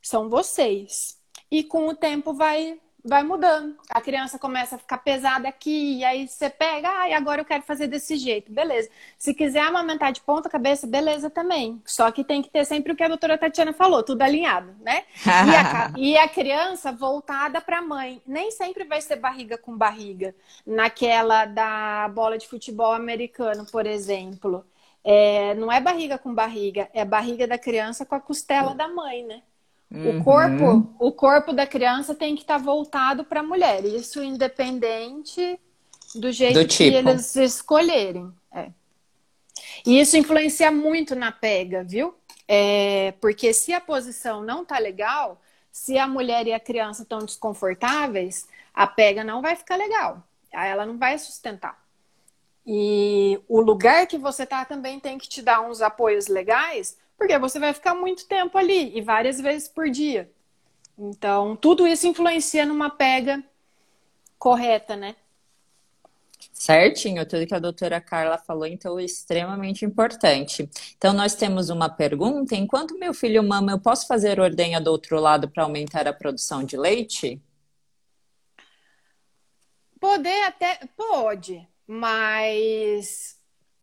são vocês. E com o tempo vai vai mudando. A criança começa a ficar pesada aqui, e aí você pega, ah, e agora eu quero fazer desse jeito. Beleza. Se quiser amamentar de ponta cabeça, beleza também. Só que tem que ter sempre o que a doutora Tatiana falou, tudo alinhado, né? e, a, e a criança voltada para a mãe. Nem sempre vai ser barriga com barriga. Naquela da bola de futebol americano, por exemplo. É, não é barriga com barriga, é barriga da criança com a costela da mãe, né? Uhum. O corpo, o corpo da criança tem que estar tá voltado para a mulher. Isso independente do jeito do tipo. que eles escolherem. É. E isso influencia muito na pega, viu? É, porque se a posição não tá legal, se a mulher e a criança estão desconfortáveis, a pega não vai ficar legal. Ela não vai sustentar. E o lugar que você tá também tem que te dar uns apoios legais porque você vai ficar muito tempo ali e várias vezes por dia. Então, tudo isso influencia numa pega correta, né? Certinho, tudo que a doutora Carla falou, então, é extremamente importante. Então, nós temos uma pergunta: enquanto meu filho mama, eu posso fazer ordenha do outro lado para aumentar a produção de leite? Poder até pode, mas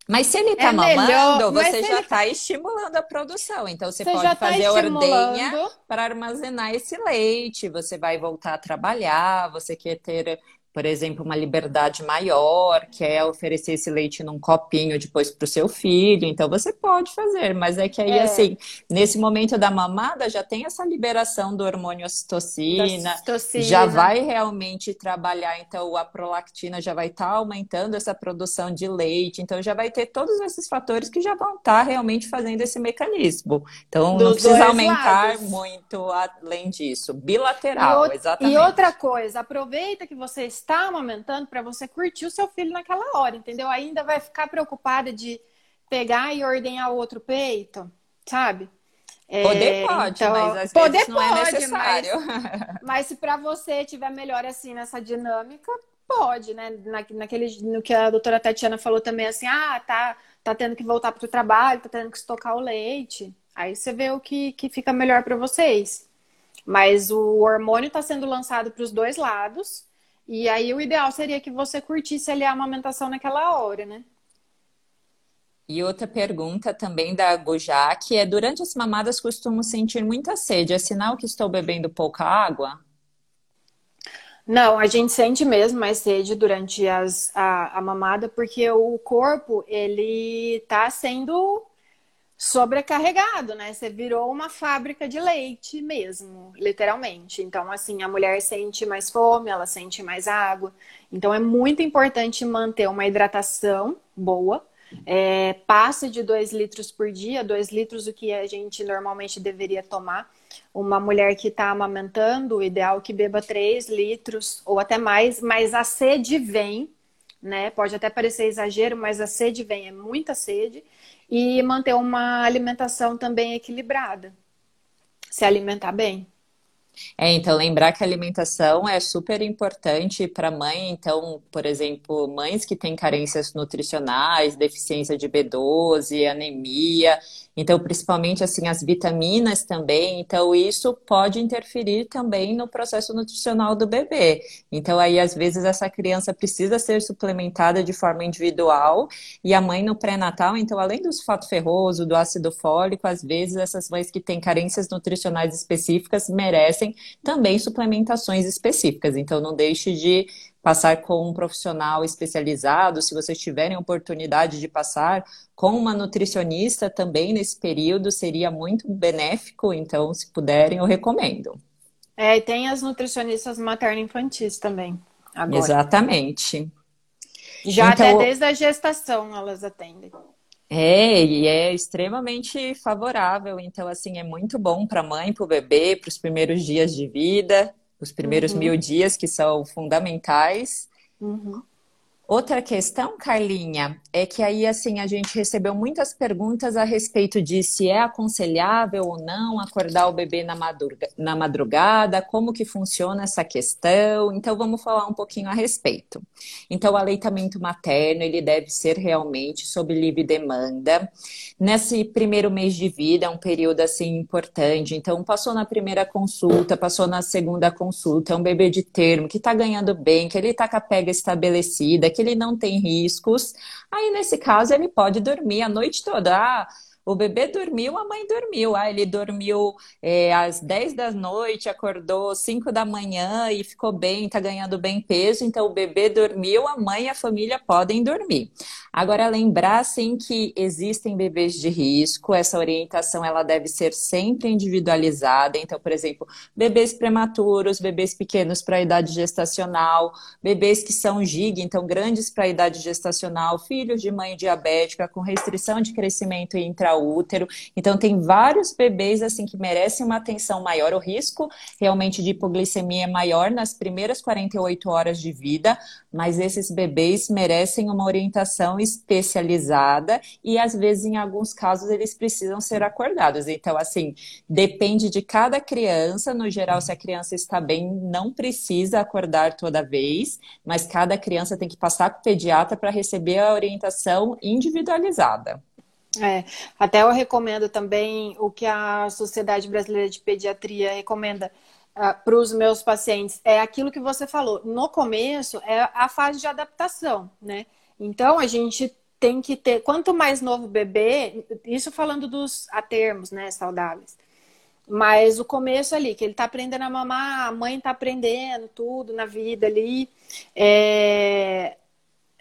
mas se ele está é mamando, você já está ele... estimulando a produção. Então você, você pode tá fazer ordenha para armazenar esse leite. Você vai voltar a trabalhar, você quer ter por exemplo, uma liberdade maior, quer oferecer esse leite num copinho depois para o seu filho, então você pode fazer, mas é que aí, é. assim, nesse momento da mamada já tem essa liberação do hormônio ocitocina, ocitocina. já vai realmente trabalhar, então a prolactina já vai estar tá aumentando essa produção de leite, então já vai ter todos esses fatores que já vão estar tá realmente fazendo esse mecanismo. Então Dos não precisa aumentar lados. muito além disso. Bilateral, e exatamente. E outra coisa, aproveita que você está amamentando para você curtir o seu filho naquela hora, entendeu? Ainda vai ficar preocupada de pegar e ordenhar o outro peito, sabe? Poder é, pode, então, mas às poder vezes não é pode, é necessário. Mas, mas se para você tiver melhor assim nessa dinâmica, pode, né? Na, naquele, no que a doutora Tatiana falou também, assim, ah, tá, tá tendo que voltar para o trabalho, tá tendo que estocar o leite. Aí você vê o que, que fica melhor para vocês. Mas o hormônio está sendo lançado para os dois lados. E aí o ideal seria que você curtisse ali a amamentação naquela hora, né? E outra pergunta também da Gujá, que é durante as mamadas costumo sentir muita sede. É sinal que estou bebendo pouca água? Não, a gente sente mesmo mais sede durante as, a, a mamada, porque o corpo, ele tá sendo sobrecarregado, né? Você virou uma fábrica de leite mesmo, literalmente. Então, assim, a mulher sente mais fome, ela sente mais água. Então, é muito importante manter uma hidratação boa. É, passa de 2 litros por dia, 2 litros o que a gente normalmente deveria tomar. Uma mulher que está amamentando, o ideal é que beba 3 litros ou até mais, mas a sede vem, né? Pode até parecer exagero, mas a sede vem, é muita sede e manter uma alimentação também equilibrada. Se alimentar bem. É, então lembrar que a alimentação é super importante para mãe. Então, por exemplo, mães que têm carências nutricionais, deficiência de B12, anemia, então, principalmente assim, as vitaminas também. Então, isso pode interferir também no processo nutricional do bebê. Então, aí, às vezes, essa criança precisa ser suplementada de forma individual. E a mãe no pré-natal, então, além do sulfato ferroso, do ácido fólico, às vezes essas mães que têm carências nutricionais específicas merecem também suplementações específicas. Então, não deixe de passar com um profissional especializado, se vocês tiverem oportunidade de passar com uma nutricionista também nesse período, seria muito benéfico. Então, se puderem, eu recomendo. É, e tem as nutricionistas materno-infantis também. Agora. Exatamente. Já então, até desde a gestação elas atendem. É, e é extremamente favorável. Então, assim, é muito bom para a mãe, para o bebê, para os primeiros dias de vida os primeiros uhum. mil dias que são fundamentais. Uhum. Outra questão, Carlinha, é que aí assim a gente recebeu muitas perguntas a respeito de se é aconselhável ou não acordar o bebê na, madruga, na madrugada, como que funciona essa questão. Então vamos falar um pouquinho a respeito. Então o aleitamento materno ele deve ser realmente sob livre demanda. Nesse primeiro mês de vida é um período assim importante. Então passou na primeira consulta, passou na segunda consulta, é um bebê de termo que está ganhando bem, que ele está com a pega estabelecida que ele não tem riscos. Aí, nesse caso, ele pode dormir a noite toda. Ah, o bebê dormiu, a mãe dormiu. Ah, ele dormiu é, às 10 da noite, acordou 5 da manhã e ficou bem, tá ganhando bem peso. Então, o bebê dormiu, a mãe e a família podem dormir. Agora, lembrar, sim, que existem bebês de risco. Essa orientação, ela deve ser sempre individualizada. Então, por exemplo, bebês prematuros, bebês pequenos para a idade gestacional, bebês que são GIG, então grandes para a idade gestacional, filhos de mãe diabética com restrição de crescimento intra útero. Então, tem vários bebês assim que merecem uma atenção maior. O risco realmente de hipoglicemia é maior nas primeiras 48 horas de vida, mas esses bebês merecem uma orientação especializada e, às vezes, em alguns casos, eles precisam ser acordados. Então, assim, depende de cada criança. No geral, se a criança está bem, não precisa acordar toda vez, mas cada criança tem que passar com o pediatra para receber a orientação individualizada. É, até eu recomendo também o que a Sociedade Brasileira de Pediatria recomenda uh, ah, para os meus pacientes. É aquilo que você falou. No começo, é a fase de adaptação, né? Então, a gente tem que ter, quanto mais novo o bebê, isso falando dos a termos, né, saudáveis. Mas o começo ali, que ele tá aprendendo a mamar, a mãe tá aprendendo tudo na vida ali. É...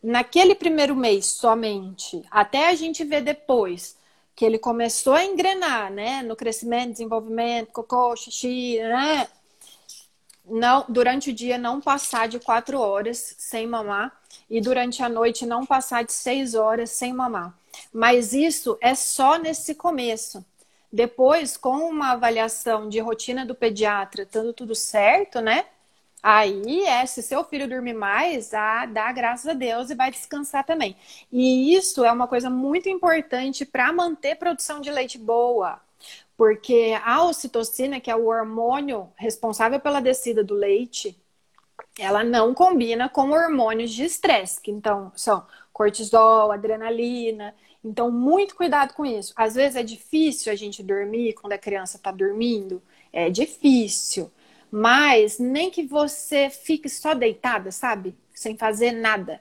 Naquele primeiro mês somente, até a gente ver depois que ele começou a engrenar, né? No crescimento, desenvolvimento, cocô, xixi, né? Não, durante o dia não passar de quatro horas sem mamar e durante a noite não passar de seis horas sem mamar. Mas isso é só nesse começo. Depois, com uma avaliação de rotina do pediatra, tudo certo, né? Aí é, se seu filho dormir mais, ah, dá graças a Deus e vai descansar também. E isso é uma coisa muito importante para manter produção de leite boa. Porque a ocitocina, que é o hormônio responsável pela descida do leite, ela não combina com hormônios de estresse, que então são cortisol, adrenalina. Então, muito cuidado com isso. Às vezes é difícil a gente dormir quando a criança está dormindo, é difícil. Mas nem que você fique só deitada, sabe? Sem fazer nada.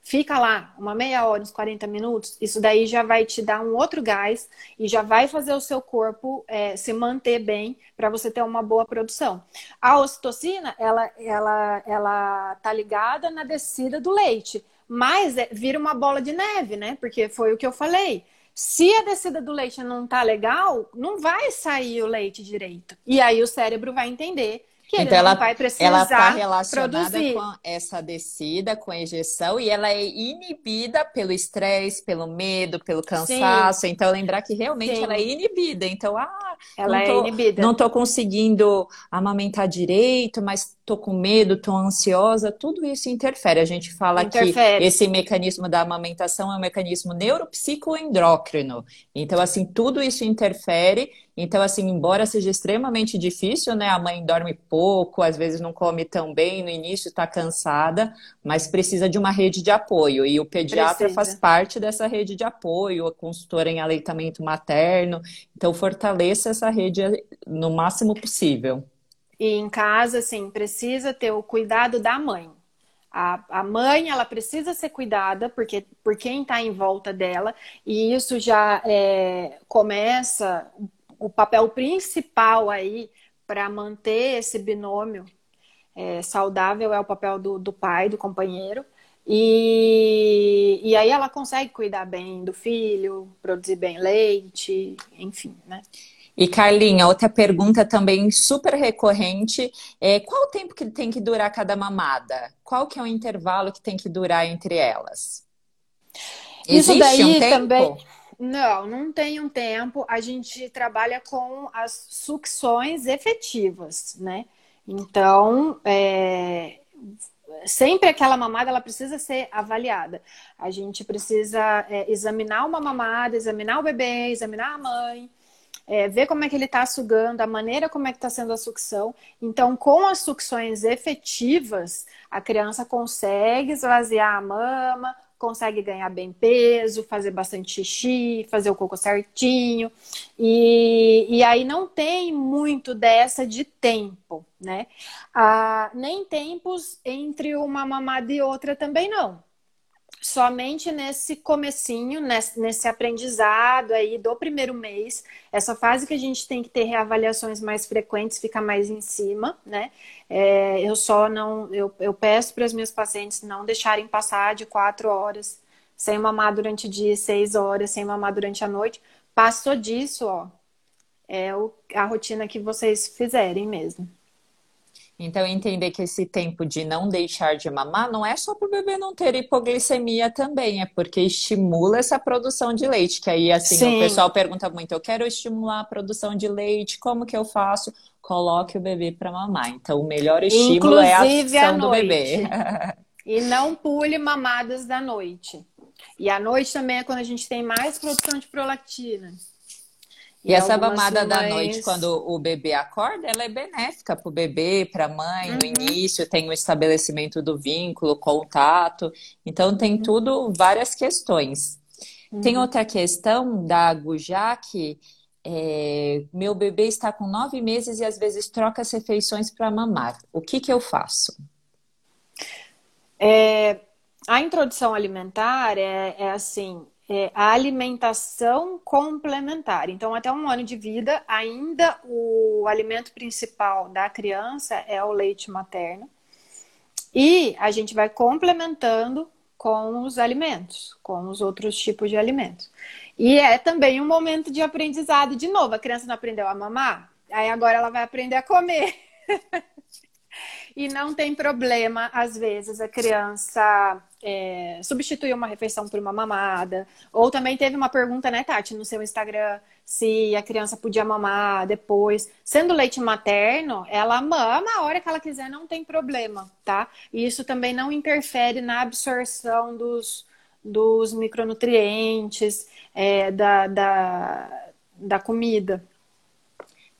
Fica lá uma meia hora, uns 40 minutos, isso daí já vai te dar um outro gás e já vai fazer o seu corpo é, se manter bem para você ter uma boa produção. A ocitocina, ela, ela, ela tá ligada na descida do leite. Mas é, vira uma bola de neve, né? Porque foi o que eu falei. Se a descida do leite não tá legal, não vai sair o leite direito. E aí o cérebro vai entender que ele então, ela, vai precisar ela está relacionada produzir. com essa descida, com a ejeção, e ela é inibida pelo estresse, pelo medo, pelo cansaço. Sim. Então, lembrar que realmente Sim. ela é inibida. Então, ah, ela tô, é inibida. Não estou conseguindo amamentar direito, mas estou com medo, estou ansiosa. Tudo isso interfere. A gente fala interfere. que esse mecanismo da amamentação é um mecanismo neuropsicoendócrino. Então, assim, tudo isso interfere então, assim, embora seja extremamente difícil, né? A mãe dorme pouco, às vezes não come tão bem, no início está cansada, mas precisa de uma rede de apoio. E o pediatra precisa. faz parte dessa rede de apoio, a consultora em aleitamento materno. Então, fortaleça essa rede no máximo possível. E em casa, assim, precisa ter o cuidado da mãe. A, a mãe, ela precisa ser cuidada porque, por quem está em volta dela, e isso já é, começa o papel principal aí para manter esse binômio é, saudável é o papel do, do pai, do companheiro. E, e aí ela consegue cuidar bem do filho, produzir bem leite, enfim, né? E Carlinha, outra pergunta também super recorrente é qual o tempo que tem que durar cada mamada? Qual que é o intervalo que tem que durar entre elas? Existe Isso daí um também não, não tem um tempo. A gente trabalha com as sucções efetivas, né? Então, é, sempre aquela mamada ela precisa ser avaliada. A gente precisa é, examinar uma mamada, examinar o bebê, examinar a mãe, é, ver como é que ele está sugando, a maneira como é que está sendo a sucção. Então, com as sucções efetivas, a criança consegue esvaziar a mama, consegue ganhar bem peso, fazer bastante xixi, fazer o cocô certinho. E, e aí não tem muito dessa de tempo, né? Ah, nem tempos entre uma mamada e outra também não somente nesse comecinho, nesse, nesse, aprendizado aí do primeiro mês, essa fase que a gente tem que ter reavaliações mais frequentes, fica mais em cima, né? É, eu só não, eu, eu peço para as minhas pacientes não deixarem passar de quatro horas sem mamar durante o dia, seis horas sem mamar durante a noite. Passou disso, ó, é o, a rotina que vocês fizerem mesmo. Então, entender que esse tempo de não deixar de mamar não é só para o bebê não ter hipoglicemia também, é porque estimula essa produção de leite. Que aí, assim, Sim. o pessoal pergunta muito: eu quero estimular a produção de leite, como que eu faço? Coloque o bebê para mamar. Então, o melhor estímulo Inclusive é a ação do bebê. e não pule mamadas da noite. E à noite também é quando a gente tem mais produção de prolactina. E, essa mamada da noite, quando o bebê acorda, ela é benéfica para o bebê, para a mãe. Uhum. No início tem o estabelecimento do vínculo, contato. Então tem uhum. tudo, várias questões. Uhum. Tem outra questão da Gujak. É, meu bebê está com nove meses e às vezes troca as refeições para mamar. O que, que eu faço? É, a introdução alimentar é, é assim: é, a alimentação complementar. Então, até um ano de vida, ainda o alimento principal da criança é o leite materno. E a gente vai complementando com os alimentos, com os outros tipos de alimentos. E é também um momento de aprendizado. De novo, a criança não aprendeu a mamar, aí agora ela vai aprender a comer. e não tem problema, às vezes, a criança é, substituir uma refeição por uma mamada. Ou também teve uma pergunta, né, Tati, no seu Instagram, se a criança podia mamar depois. Sendo leite materno, ela mama a hora que ela quiser, não tem problema, tá? E isso também não interfere na absorção dos, dos micronutrientes, é, da, da, da comida.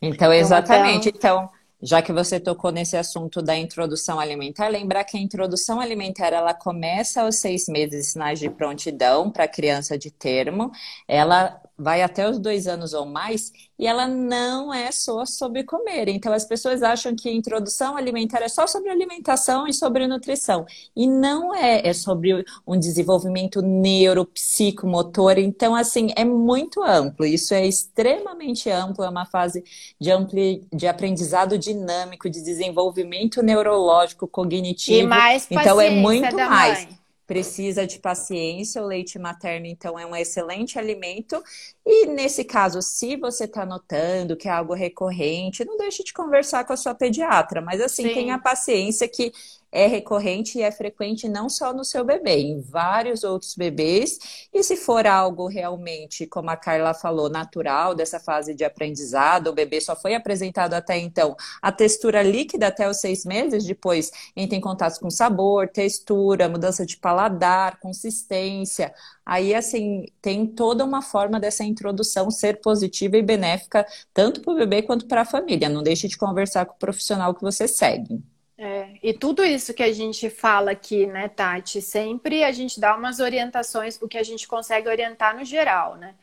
Então, exatamente. Então, então já que você tocou nesse assunto da introdução alimentar, lembrar que a introdução alimentar ela começa aos seis meses sinais de prontidão para criança de termo, ela vai até os dois anos ou mais e ela não é só sobre comer. Então as pessoas acham que a introdução alimentar é só sobre alimentação e sobre nutrição. E não é, é sobre um desenvolvimento neuropsicomotor. Então, assim, é muito amplo. Isso é extremamente amplo, é uma fase de, ampli, de aprendizado dinâmico, de desenvolvimento neurológico, cognitivo. E mais então é muito mais. Mãe precisa de paciência. O leite materno, então, é um excelente alimento. E nesse caso, se você está notando que é algo recorrente, não deixe de conversar com a sua pediatra. Mas assim, Sim. tenha paciência que é recorrente e é frequente não só no seu bebê, em vários outros bebês. E se for algo realmente, como a Carla falou, natural dessa fase de aprendizado, o bebê só foi apresentado até então a textura líquida até os seis meses, depois entra em contato com sabor, textura, mudança de paladar, consistência. Aí, assim, tem toda uma forma dessa introdução ser positiva e benéfica, tanto para o bebê quanto para a família. Não deixe de conversar com o profissional que você segue. É, e tudo isso que a gente fala aqui, né, Tati, sempre a gente dá umas orientações, o que a gente consegue orientar no geral, né?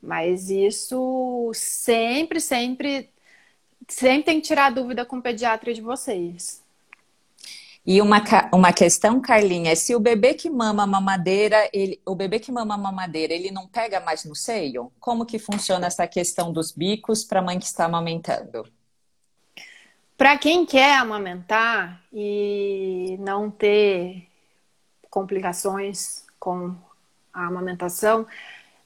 Mas isso sempre, sempre, sempre tem que tirar dúvida com o pediatra de vocês. E uma, uma questão, Carlinha, é se o bebê que mama mamadeira, ele, o bebê que mama mamadeira, ele não pega mais no seio? Como que funciona essa questão dos bicos para a mãe que está amamentando? Para quem quer amamentar e não ter complicações com a amamentação,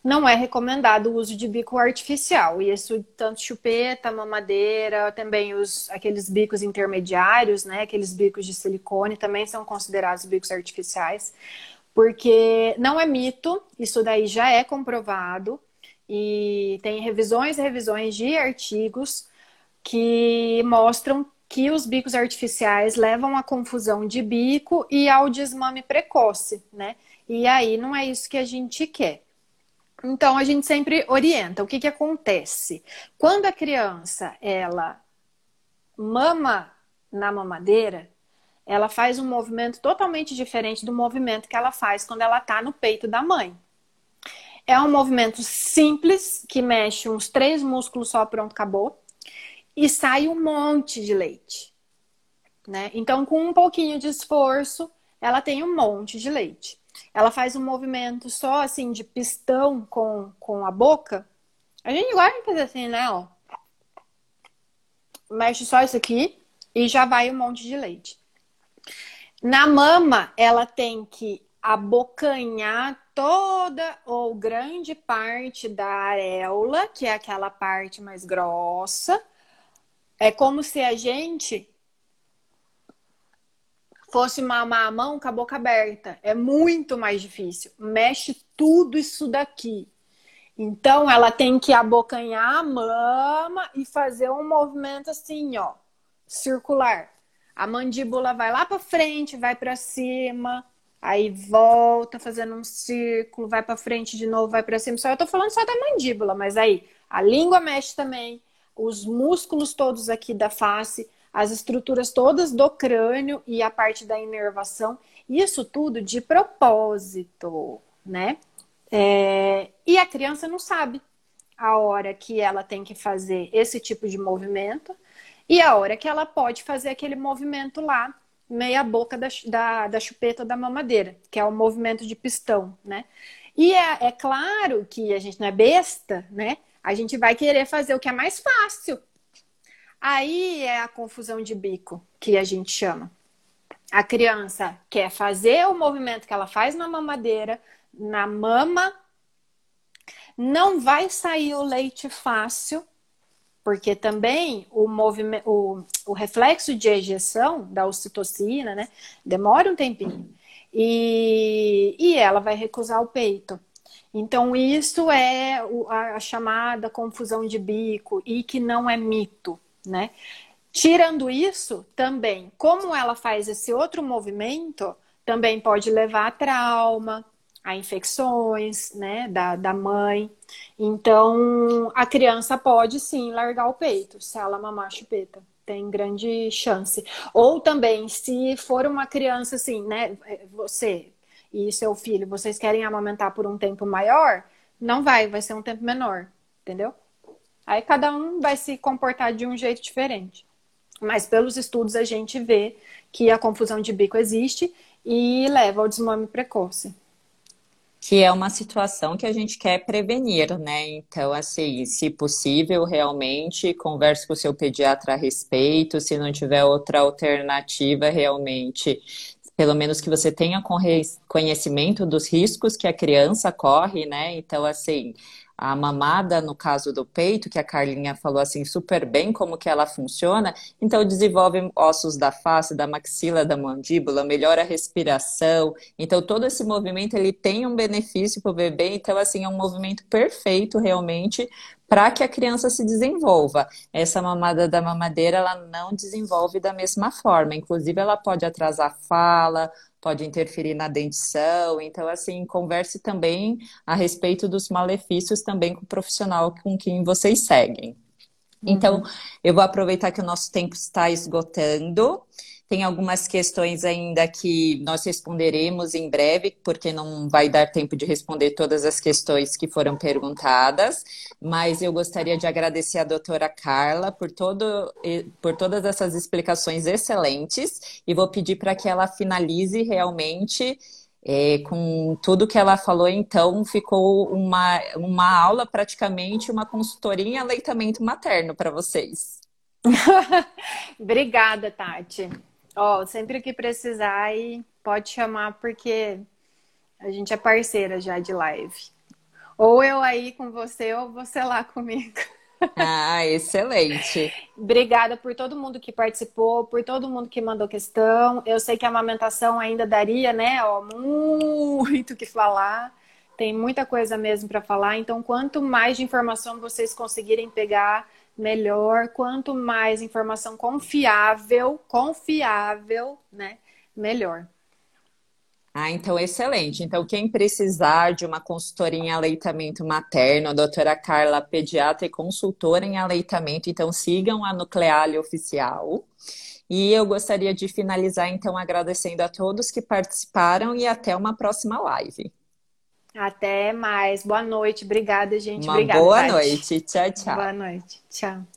não é recomendado o uso de bico artificial. E isso tanto chupeta, mamadeira, também os aqueles bicos intermediários, né, aqueles bicos de silicone também são considerados bicos artificiais, porque não é mito, isso daí já é comprovado e tem revisões e revisões de artigos que mostram que os bicos artificiais levam à confusão de bico e ao desmame precoce, né? E aí não é isso que a gente quer. Então a gente sempre orienta. O que, que acontece? Quando a criança ela mama na mamadeira, ela faz um movimento totalmente diferente do movimento que ela faz quando ela está no peito da mãe. É um movimento simples que mexe uns três músculos só, pronto, acabou e sai um monte de leite. Né? Então, com um pouquinho de esforço, ela tem um monte de leite. Ela faz um movimento só assim de pistão com, com a boca. A gente gosta de fazer assim, né? Ó. Mexe só isso aqui e já vai um monte de leite. Na mama, ela tem que abocanhar toda ou grande parte da areola, que é aquela parte mais grossa, é como se a gente fosse mamar a mão com a boca aberta. É muito mais difícil. Mexe tudo isso daqui. Então, ela tem que abocanhar a mama e fazer um movimento assim, ó, circular. A mandíbula vai lá para frente, vai para cima, aí volta fazendo um círculo, vai para frente de novo, vai para cima. Só eu tô falando só da mandíbula, mas aí a língua mexe também, os músculos todos aqui da face, as estruturas todas do crânio e a parte da inervação. Isso tudo de propósito, né? É... E a criança não sabe a hora que ela tem que fazer esse tipo de movimento e a hora que ela pode fazer aquele movimento lá, meia boca da, da, da chupeta da mamadeira, que é o movimento de pistão, né? E é, é claro que a gente não é besta, né? A gente vai querer fazer o que é mais fácil. Aí é a confusão de bico que a gente chama. A criança quer fazer o movimento que ela faz na mamadeira, na mama, não vai sair o leite fácil, porque também o movimento, o, o reflexo de ejeção da ocitocina, né, demora um tempinho. E, e ela vai recusar o peito. Então, isso é a, a chamada confusão de bico e que não é mito, né? Tirando isso, também, como ela faz esse outro movimento, também pode levar a trauma, a infecções, né, da, da mãe. Então, a criança pode sim largar o peito, se ela mamar chupeta. Tem grande chance. Ou também, se for uma criança assim, né, você e seu filho, vocês querem amamentar por um tempo maior, não vai, vai ser um tempo menor, entendeu? Aí cada um vai se comportar de um jeito diferente. Mas pelos estudos a gente vê que a confusão de bico existe e leva ao desmame precoce que é uma situação que a gente quer prevenir, né? Então, assim, se possível, realmente converse com o seu pediatra a respeito, se não tiver outra alternativa, realmente, pelo menos que você tenha conhecimento dos riscos que a criança corre, né? Então, assim, a mamada, no caso do peito, que a Carlinha falou assim super bem como que ela funciona, então desenvolve ossos da face, da maxila, da mandíbula, melhora a respiração. Então todo esse movimento ele tem um benefício para o bebê, então assim é um movimento perfeito realmente para que a criança se desenvolva. Essa mamada da mamadeira ela não desenvolve da mesma forma, inclusive ela pode atrasar a fala, pode interferir na dentição. Então, assim, converse também a respeito dos malefícios também com o profissional com quem vocês seguem. Então, uhum. eu vou aproveitar que o nosso tempo está esgotando. Tem algumas questões ainda que nós responderemos em breve, porque não vai dar tempo de responder todas as questões que foram perguntadas, mas eu gostaria de agradecer a doutora Carla por, todo, por todas essas explicações excelentes e vou pedir para que ela finalize realmente é, com tudo que ela falou, então ficou uma, uma aula praticamente, uma consultoria em aleitamento materno para vocês. Obrigada, Tati. Ó, oh, sempre que precisar, aí pode chamar, porque a gente é parceira já de live. Ou eu aí com você, ou você lá comigo. Ah, excelente. Obrigada por todo mundo que participou, por todo mundo que mandou questão. Eu sei que a amamentação ainda daria, né, ó, muito que falar. Tem muita coisa mesmo para falar, então quanto mais de informação vocês conseguirem pegar, melhor. Quanto mais informação confiável, confiável, né? Melhor. Ah, então excelente. Então, quem precisar de uma consultoria em aleitamento materno, a doutora Carla, pediatra e consultora em aleitamento, então sigam a Nucleale Oficial. E eu gostaria de finalizar, então, agradecendo a todos que participaram e até uma próxima live. Até mais. Boa noite. Obrigada, gente. Uma Obrigada, boa Tati. noite. Tchau, tchau. Boa noite. Tchau.